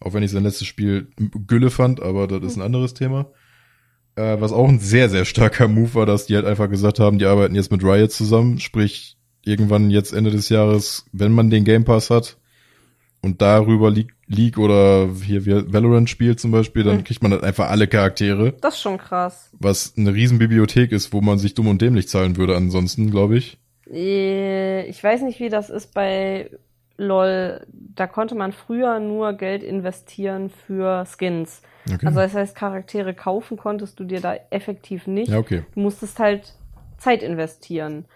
Auch wenn ich sein letztes Spiel Gülle fand, aber das ist ein anderes Thema. Äh, was auch ein sehr, sehr starker Move war, dass die halt einfach gesagt haben, die arbeiten jetzt mit Riot zusammen, sprich irgendwann jetzt Ende des Jahres, wenn man den Game Pass hat und darüber League, League oder hier wie Valorant spielt zum Beispiel, dann Mhm. kriegt man halt einfach alle Charaktere, Das ist schon krass. was eine riesen Bibliothek ist, wo man sich dumm und dämlich zahlen würde ansonsten, glaube ich. Äh, Ich weiß nicht, wie das ist bei LOL. Da konnte man früher nur Geld investieren für Skins. Okay. Also das heißt, Charaktere kaufen konntest du dir da effektiv nicht. ja, okay. Du musstest halt Zeit investieren.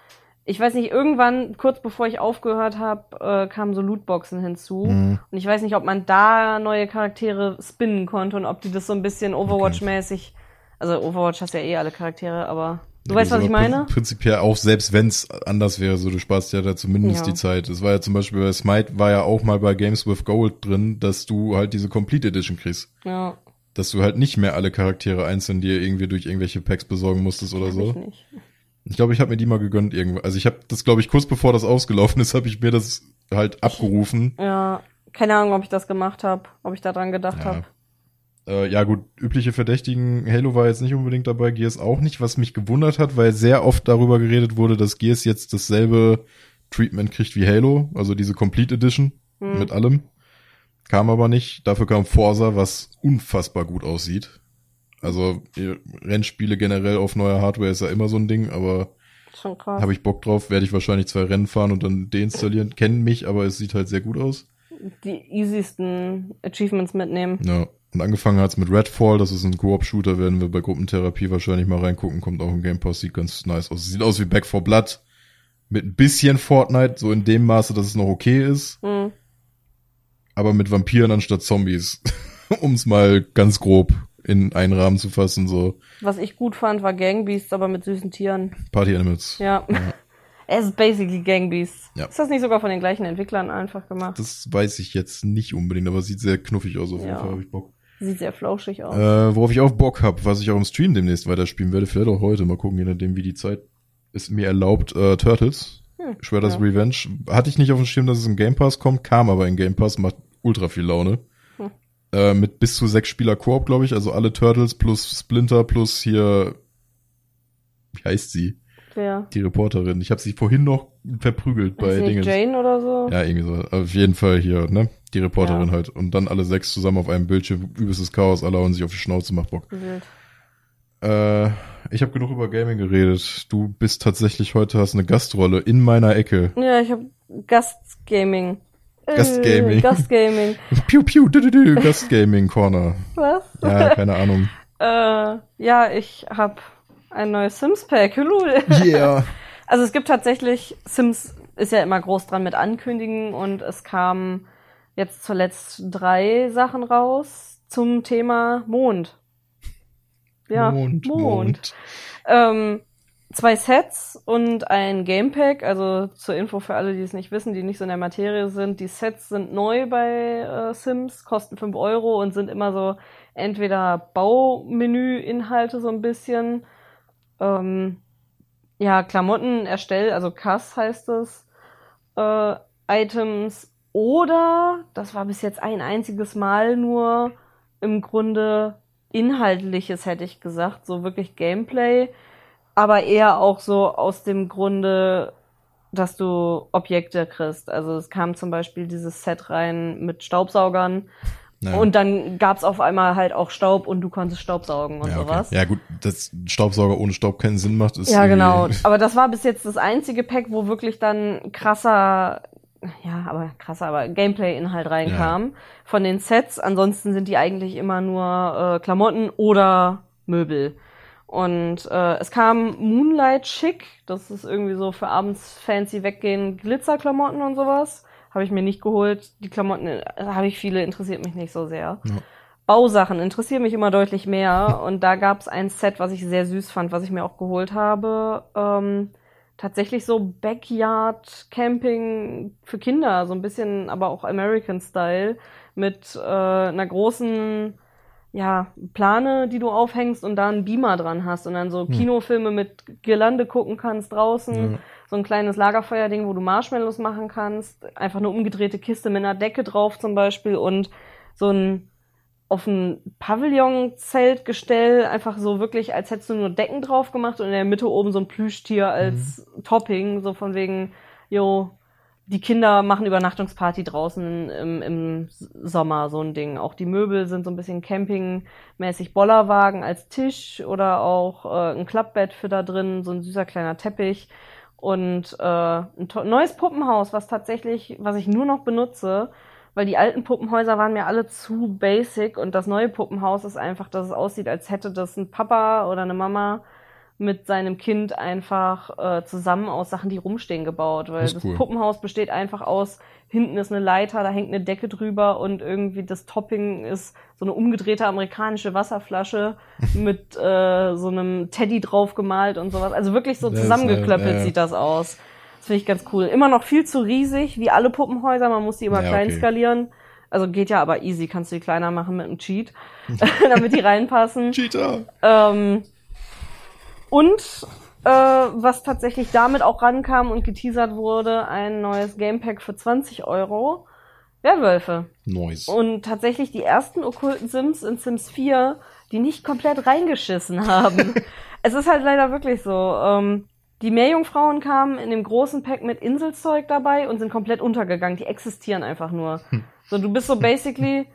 Ich weiß nicht, irgendwann, kurz bevor ich aufgehört habe, äh, kamen so Lootboxen hinzu. Mhm. Und ich weiß nicht, ob man da neue Charaktere spinnen konnte und ob die das so ein bisschen Overwatch-mäßig. Also Overwatch hast ja eh alle Charaktere, aber du Ja, weißt, was ich meine? prin- Prinzipiell auch, selbst wenn es anders wäre, so du sparst ja da zumindest Ja. die Zeit. Es war ja zum Beispiel bei Smite war ja auch mal bei Games with Gold drin, dass du halt diese Complete Edition kriegst. Ja, Dass du halt nicht mehr alle Charaktere einzeln dir irgendwie durch irgendwelche Packs besorgen musstest oder hab so. ich nicht. Ich glaube, ich habe mir die mal gegönnt irgendwo. Also ich habe das, glaube ich, kurz bevor das ausgelaufen ist, habe ich mir das halt abgerufen. Ja, keine Ahnung, ob ich das gemacht habe, ob ich da dran gedacht Ja. habe. Äh, ja gut, übliche Verdächtigen, Halo war jetzt nicht unbedingt dabei, Gears auch nicht, was mich gewundert hat, weil sehr oft darüber geredet wurde, dass Gears jetzt dasselbe Treatment kriegt wie Halo, also diese Complete Edition Hm. mit allem. Kam aber nicht. Dafür kam Forza, was unfassbar gut aussieht. Also Rennspiele generell auf neuer Hardware ist ja immer so ein Ding, aber Schon krass. habe ich Bock drauf, werde ich wahrscheinlich zwei Rennen fahren und dann deinstallieren. Kennen mich, aber es sieht halt sehr gut aus. Die easiesten Achievements mitnehmen. Ja. Und angefangen hat's mit Redfall, das ist ein Koop-Shooter, werden wir bei Gruppentherapie wahrscheinlich mal reingucken, kommt auch im Game Pass, sieht ganz nice aus. Sieht aus wie Back 4 Blood. Mit ein bisschen Fortnite, so in dem Maße, dass es noch okay ist, Hm. aber mit Vampiren anstatt Zombies. Um's mal ganz grob in einen Rahmen zu fassen, so Was ich gut fand, war Gangbeasts, aber mit süßen Tieren. Party Animals. Ja. es ist basically Gangbeasts. Ja. Ist das nicht sogar von den gleichen Entwicklern einfach gemacht? Das weiß ich jetzt nicht unbedingt, aber sieht sehr knuffig aus, auf jeden Ja. Fall habe ich Bock. Sieht sehr flauschig aus. Äh, worauf ich auch Bock hab, was ich auch im Stream demnächst weiterspielen werde, vielleicht auch heute, mal gucken, je nachdem, wie die Zeit es mir erlaubt, äh, Turtles. Hm, Shredder's ja. Revenge. Hatte ich nicht auf dem Schirm, dass es im Game Pass kommt, kam aber in Game Pass, macht ultra viel Laune. Äh, mit bis zu sechs Spieler Koop, glaube ich, also alle Turtles plus Splinter plus hier, wie heißt sie? Wer? Die Reporterin. Ich habe sie vorhin noch verprügelt bei Ist Dingen. Jane oder so? Ja, irgendwie so. Auf jeden Fall hier, ne? Die Reporterin Ja. halt. Und dann alle sechs zusammen auf einem Bildschirm, übelstes Chaos, alle hauen sich auf die Schnauze, macht Bock. Wild. Äh, ich habe genug über Gaming geredet. Du bist tatsächlich heute, hast eine Gastrolle in meiner Ecke. Ja, ich habe Gastgaming. Äh, Gastgaming. Gastgaming. Piu, piu, du, du, du, Gastgaming Corner. Was? Ja, keine Ahnung. Äh, ja, ich habe ein neues Sims-Pack. Lul. Yeah. Also es gibt tatsächlich, Sims ist ja immer groß dran mit Ankündigen und es kamen jetzt zuletzt drei Sachen raus zum Thema Mond. Ja, Mond. Mond. Ähm, zwei Sets und ein Gamepack. Also zur Info für alle, die es nicht wissen, die nicht so in der Materie sind. Die Sets sind neu bei äh, Sims, kosten 5 Euro und sind immer so entweder Baumenü-Inhalte so ein bisschen. Ähm, ja, Klamotten erstell, also Kass heißt es, äh, Items oder, das war bis jetzt ein einziges Mal nur, im Grunde inhaltliches, hätte ich gesagt, so wirklich Gameplay, aber eher auch so aus dem Grunde, dass du Objekte kriegst. Also es kam zum Beispiel dieses Set rein mit Staubsaugern Ja. und dann gab's auf einmal halt auch Staub und du konntest Staubsaugen und ja, okay. sowas. ja gut, dass Staubsauger ohne Staub keinen Sinn macht, ist Ja, genau. Aber das war bis jetzt das einzige Pack, wo wirklich dann krasser, ja, aber krasser, aber Gameplay-Inhalt reinkam von den Sets. Ansonsten sind die eigentlich immer nur äh, Klamotten oder Möbel. Und äh, es kam Moonlight Chic, das ist irgendwie so für abends fancy weggehen, Glitzerklamotten und sowas. Habe ich mir nicht geholt. Die Klamotten äh, habe ich viele, interessiert mich nicht so sehr. Ja. Bausachen interessieren mich immer deutlich mehr. Und da gab es ein Set, was ich sehr süß fand, was ich mir auch geholt habe. Ähm, tatsächlich so Backyard-Camping für Kinder, so ein bisschen, aber auch American-Style, mit äh, einer großen ja, Plane, die du aufhängst und da einen Beamer dran hast und dann so Hm. Kinofilme mit Girlande gucken kannst draußen. Ja. So ein kleines Lagerfeuerding, wo du Marshmallows machen kannst. Einfach eine umgedrehte Kiste mit einer Decke drauf zum Beispiel und so ein auf ein Pavillon-Zeltgestell, einfach so wirklich, als hättest du nur Decken drauf gemacht und in der Mitte oben so ein Plüschtier als Topping, so von wegen, jo, die Kinder machen Übernachtungsparty draußen im, im Sommer, so ein Ding. Auch die Möbel sind so ein bisschen campingmäßig Bollerwagen als Tisch oder auch äh, ein Klappbett für da drin, so ein süßer kleiner Teppich und äh, ein neues Puppenhaus, was tatsächlich, was ich nur noch benutze, weil die alten Puppenhäuser waren mir alle zu basic und das neue Puppenhaus ist einfach, dass es aussieht, als hätte das ein Papa oder eine Mama mit seinem Kind einfach äh, zusammen aus Sachen, die rumstehen, gebaut. Weil Das das cool. Puppenhaus besteht einfach aus, hinten ist eine Leiter, da hängt eine Decke drüber und irgendwie das Topping ist so eine umgedrehte amerikanische Wasserflasche mit äh, so einem Teddy drauf gemalt und sowas. Also wirklich so zusammengeklöppelt äh, ja. sieht das aus. Das finde ich ganz cool. Immer noch viel zu riesig, wie alle Puppenhäuser. Man muss die immer Ja, klein okay. skalieren. Also geht ja aber easy, kannst du die kleiner machen mit einem Cheat, damit die reinpassen. Cheater. Ähm, und äh, was tatsächlich damit auch rankam und geteasert wurde, ein neues Gamepack für 20 Euro. Werwölfe. Nice. Und tatsächlich die ersten okkulten Sims in Sims 4, die nicht komplett reingeschissen haben. es ist halt leider wirklich so. Ähm, die Meerjungfrauen kamen in dem großen Pack mit Inselzeug dabei und sind komplett untergegangen. Die existieren einfach nur. So, du bist so basically,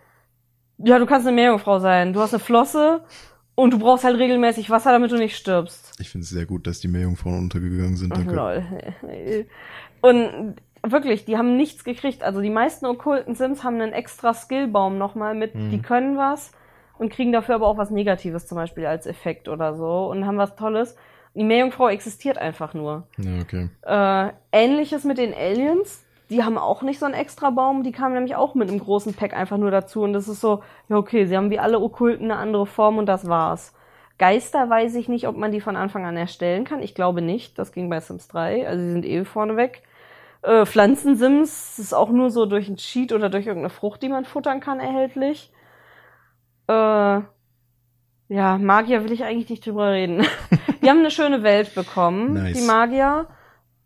ja, du kannst eine Meerjungfrau sein. Du hast eine Flosse und du brauchst halt regelmäßig Wasser, damit du nicht stirbst. Ich finde es sehr gut, dass die Meerjungfrauen untergegangen sind. Danke. Lol. Und wirklich, die haben nichts gekriegt. Also die meisten okkulten Sims haben einen extra Skillbaum nochmal mit, Mhm. die können was und kriegen dafür aber auch was Negatives zum Beispiel als Effekt oder so und haben was Tolles. Die Meerjungfrau existiert einfach nur. Ja, okay. Äh, Ähnliches mit den Aliens. Die haben auch nicht so einen extra Baum, die kamen nämlich auch mit einem großen Pack einfach nur dazu. Und das ist so, ja okay, sie haben wie alle Okkulten eine andere Form und das war's. Geister weiß ich nicht, ob man die von Anfang an erstellen kann. Ich glaube nicht. Das ging bei Sims 3. Also sie sind eh vorneweg. Äh, Pflanzensims ist auch nur so durch einen Cheat oder durch irgendeine Frucht, die man futtern kann, erhältlich. Äh, ja, Magier will ich eigentlich nicht drüber reden. die haben eine schöne Welt bekommen, Nice. die Magier.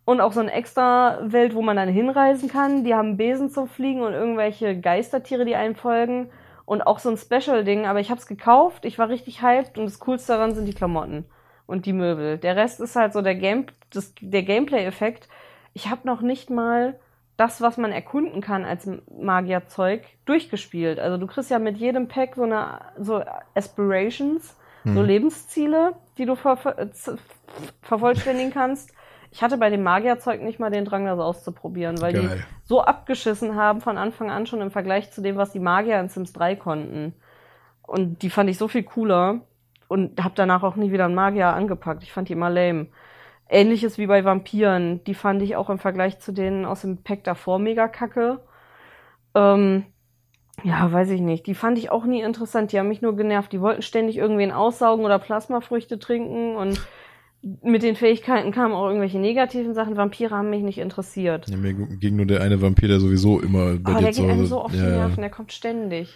Und auch so eine extra Welt, wo man dann hinreisen kann. Die haben Besen zum Fliegen und irgendwelche Geistertiere, die einen folgen. Und auch so ein Special-Ding. Aber ich hab's gekauft, ich war richtig hyped und das Coolste daran sind die Klamotten und die Möbel. Der Rest ist halt so der, Game das, der Gameplay-Effekt. Ich habe noch nicht mal das, was man erkunden kann als Magierzeug, durchgespielt. Also du kriegst ja mit jedem Pack so eine so Aspirations, so Hm. Lebensziele, die du ver ver vervollständigen kannst. Ich hatte bei dem Magierzeug nicht mal den Drang, das auszuprobieren, weil die Geil. so abgeschissen haben von Anfang an schon im Vergleich zu dem, was die Magier in Sims 3 konnten. Und die fand ich so viel cooler und habe danach auch nie wieder einen Magier angepackt. Ich fand die immer lame. Ähnliches wie bei Vampiren. Die fand ich auch im Vergleich zu denen aus dem Pack davor mega kacke. Ähm, ja, weiß ich nicht. Die fand ich auch nie interessant. Die haben mich nur genervt. Die wollten ständig irgendwen aussaugen oder Plasmafrüchte trinken und mit den Fähigkeiten kamen auch irgendwelche negativen Sachen. Vampire haben mich nicht interessiert. Ja, mir ging nur der eine Vampir, der sowieso immer bei Aber dir der zu geht einem Hause. so auf die ja. Nerven, der kommt ständig.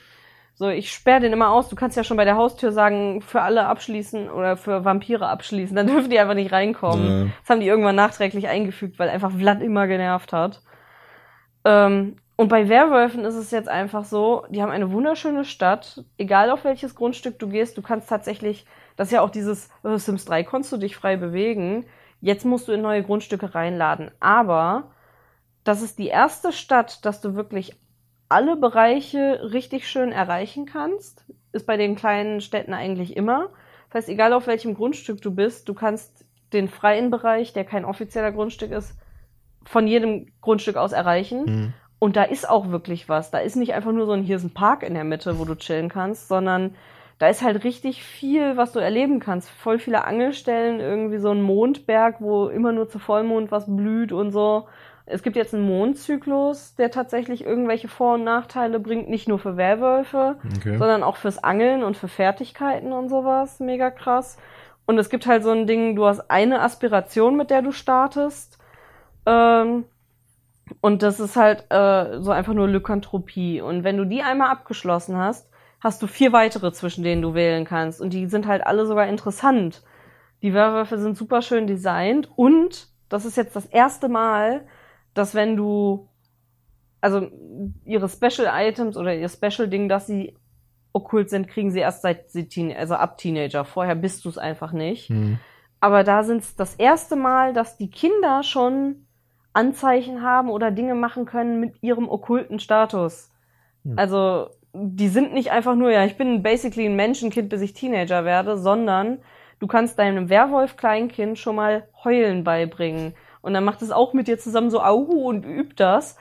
So, ich sperre den immer aus. Du kannst ja schon bei der Haustür sagen, für alle abschließen oder für Vampire abschließen. Dann dürfen die einfach nicht reinkommen. Ja. Das haben die irgendwann nachträglich eingefügt, weil einfach Vlad immer genervt hat. Ähm, und bei Werwölfen ist es jetzt einfach so, die haben eine wunderschöne Stadt. Egal auf welches Grundstück du gehst, du kannst tatsächlich, das ist ja auch dieses äh, Sims 3, konntest du dich frei bewegen. Jetzt musst du in neue Grundstücke reinladen. Aber das ist die erste Stadt, dass du wirklich alle Bereiche richtig schön erreichen kannst. Ist bei den kleinen Städten eigentlich immer. Das heißt, egal auf welchem Grundstück du bist, du kannst den freien Bereich, der kein offizieller Grundstück ist, von jedem Grundstück aus erreichen. Hm. Und da ist auch wirklich was. Da ist nicht einfach nur so ein, hier ist ein Park in der Mitte, wo du chillen kannst, sondern da ist halt richtig viel, was du erleben kannst. Voll viele Angelstellen, irgendwie so ein Mondberg, wo immer nur zu Vollmond was blüht und so. Es gibt jetzt einen Mondzyklus, der tatsächlich irgendwelche Vor- und Nachteile bringt, nicht nur für Werwölfe, Okay. sondern auch fürs Angeln und für Fertigkeiten und sowas. Mega krass. Und es gibt halt so ein Ding, du hast eine Aspiration, mit der du startest. Ähm, und das ist halt äh, so einfach nur Lykanthropie. Und wenn du die einmal abgeschlossen hast, hast du vier weitere, zwischen denen du wählen kannst. Und die sind halt alle sogar interessant. Die Werwölfe sind super schön designt. Und das ist jetzt das erste Mal, dass wenn du, also ihre Special Items oder ihr Special Ding, dass sie okkult sind, kriegen sie erst seit sie Teen also ab Teenager. Vorher bist du es einfach nicht. Hm. Aber da sind es das erste Mal, dass die Kinder schon Anzeichen haben oder Dinge machen können mit ihrem okkulten Status. Hm. Also die sind nicht einfach nur, ja, ich bin basically ein Menschenkind, bis ich Teenager werde, sondern du kannst deinem Werwolf-Kleinkind schon mal Heulen beibringen. Und dann macht es auch mit dir zusammen so Auhu und übt das.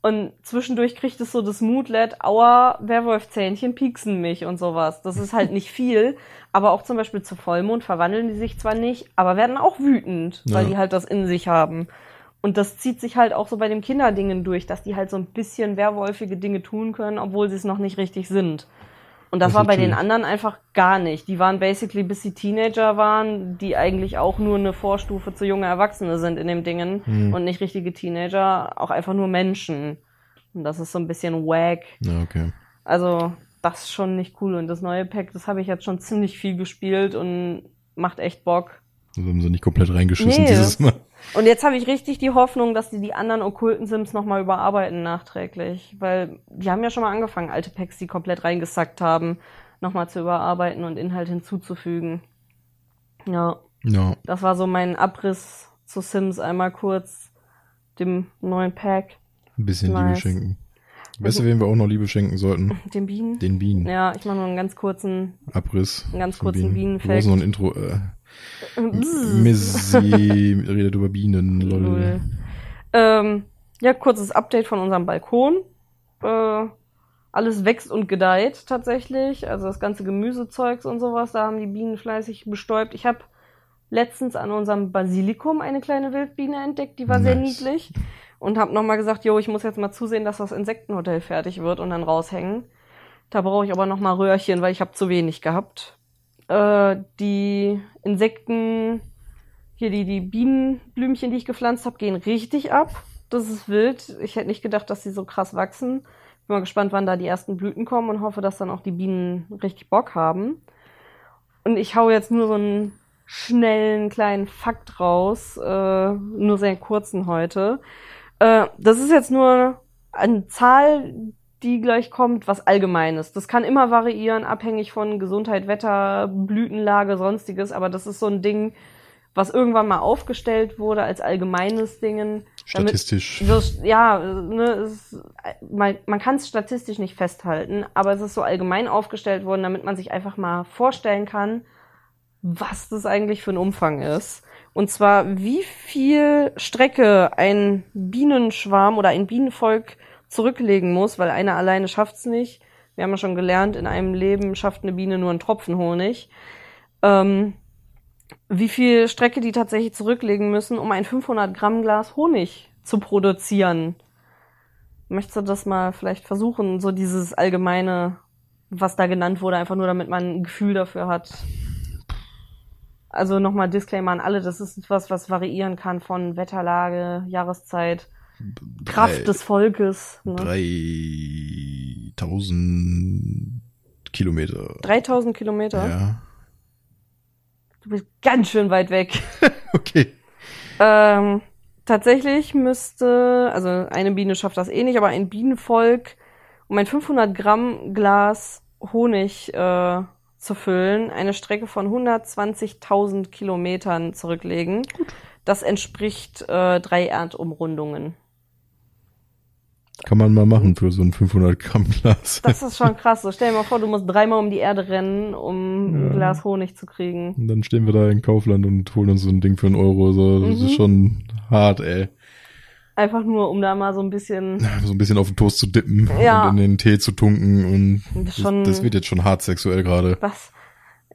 Und zwischendurch kriegt es so das Moodlet, aua, Werwolf-Zähnchen pieksen mich und sowas. Das ist halt nicht viel. Aber auch zum Beispiel zu Vollmond verwandeln die sich zwar nicht, aber werden auch wütend, weil Ja. die halt das in sich haben. Und das zieht sich halt auch so bei den Kinderdingen durch, dass die halt so ein bisschen werwolfige Dinge tun können, obwohl sie es noch nicht richtig sind. Und das, Das war bei den anderen einfach gar nicht. Die waren basically, bis sie Teenager waren, die eigentlich auch nur eine Vorstufe zu junge Erwachsene sind in dem Dingen Hm. und nicht richtige Teenager, auch einfach nur Menschen. Und das ist so ein bisschen wack. Ja, okay. Also, das ist schon nicht cool. Und das neue Pack, das habe ich jetzt schon ziemlich viel gespielt und macht echt Bock. Also haben sie nicht komplett reingeschissen Nee, dieses Mal. Und jetzt habe ich richtig die Hoffnung, dass die die anderen okkulten Sims nochmal überarbeiten nachträglich. Weil die haben ja schon mal angefangen, alte Packs, die komplett reingesackt haben, nochmal zu überarbeiten und Inhalt hinzuzufügen. Ja, Ja, das war so mein Abriss zu Sims einmal kurz, dem neuen Pack, ein bisschen Nice. Liebe schenken. Weißt du, wem wir auch noch Liebe schenken sollten? den Bienen. Den Bienen. Ja, ich mache nur einen ganz kurzen. Abriss. Einen ganz kurzen Bienen. Bienenfact. Wir brauchen noch ein Intro. Äh, Missy redet über Bienen. Lol. Ähm, ja, kurzes Update von unserem Balkon. Äh, alles wächst und gedeiht tatsächlich. Also das ganze Gemüsezeugs und sowas, da haben die Bienen fleißig bestäubt. Ich habe letztens an unserem Basilikum eine kleine Wildbiene entdeckt, die war sehr Nice. niedlich. Und habe nochmal gesagt, jo, ich muss jetzt mal zusehen, dass das Insektenhotel fertig wird und dann raushängen. Da brauche ich aber nochmal Röhrchen, weil ich habe zu wenig gehabt. Äh, die Insekten, hier die, die Bienenblümchen, die ich gepflanzt habe, gehen richtig ab. Das ist wild. Ich hätte nicht gedacht, dass sie so krass wachsen. Bin mal gespannt, wann da die ersten Blüten kommen und hoffe, dass dann auch die Bienen richtig Bock haben. Und ich hau jetzt nur so einen schnellen kleinen Fakt raus, äh, nur sehr kurzen heute. Äh, das ist jetzt nur eine Zahl, die gleich kommt, was Allgemeines. Das kann immer variieren, abhängig von Gesundheit, Wetter, Blütenlage, sonstiges, aber das ist so ein Ding, was irgendwann mal aufgestellt wurde als allgemeines Dingen. damit- Statistisch. das, ja, ne, es, man, man kann es statistisch nicht festhalten, aber es ist so allgemein aufgestellt worden, damit man sich einfach mal vorstellen kann, was das eigentlich für ein Umfang ist. Und zwar, wie viel Strecke ein Bienenschwarm oder ein Bienenvolk zurücklegen muss, weil einer alleine schafft's nicht. Wir haben ja schon gelernt, in einem Leben schafft eine Biene nur einen Tropfen Honig. Ähm, wie viel Strecke die tatsächlich zurücklegen müssen, um ein 500 Gramm Glas Honig zu produzieren. Möchtest du das mal vielleicht versuchen, so dieses allgemeine, was da genannt wurde, einfach nur damit man ein Gefühl dafür hat? Also nochmal Disclaimer an alle, das ist was, was variieren kann von Wetterlage, Jahreszeit, Kraft Drei- des Volkes. Ne? 3000 Kilometer. 3000 Kilometer. Ja. Du bist ganz schön weit weg. Okay. Ähm, tatsächlich müsste, also eine Biene schafft das eh nicht, aber ein Bienenvolk, um ein 500 Gramm Glas Honig äh, zu füllen, eine Strecke von 120.000 Kilometern zurücklegen. Das entspricht äh, drei Erdumrundungen. Kann man mal machen für so ein 500 Gramm Glas. Das ist schon krass. So, stell dir mal vor, du musst dreimal um die Erde rennen, um ein Ja. Glas Honig zu kriegen. Und dann stehen wir da in Kaufland und holen uns so ein Ding für einen Euro. So, das Mhm. ist schon hart, ey. Einfach nur, um da mal so ein bisschen So ein bisschen auf den Toast zu dippen Ja. und in den Tee zu tunken und Das das, schon- das wird jetzt schon hart sexuell gerade. was.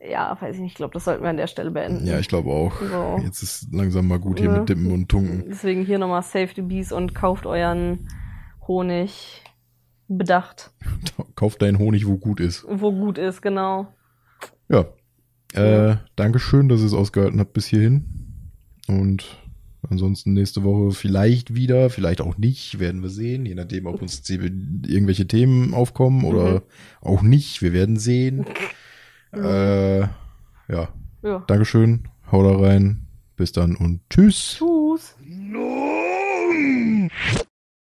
Ja, weiß ich nicht. Ich glaube, das sollten wir an der Stelle beenden. Ja, ich glaube auch. So. Jetzt ist langsam mal gut hier Ne? mit Dippen und Tunken. Deswegen hier nochmal Save the Bees und kauft euren Honig bedacht, Kauft deinen Honig, wo gut ist. wo gut ist, genau. Ja. Äh, Dankeschön, dass ihr es ausgehalten habt bis hierhin. Und ansonsten nächste Woche vielleicht wieder, vielleicht auch nicht, werden wir sehen. Je nachdem, ob uns irgendwelche Themen aufkommen oder Mhm. auch nicht. Wir werden sehen. Äh, ja. Ja. Dankeschön. Hau da rein. Bis dann und tschüss. Tschüss. No!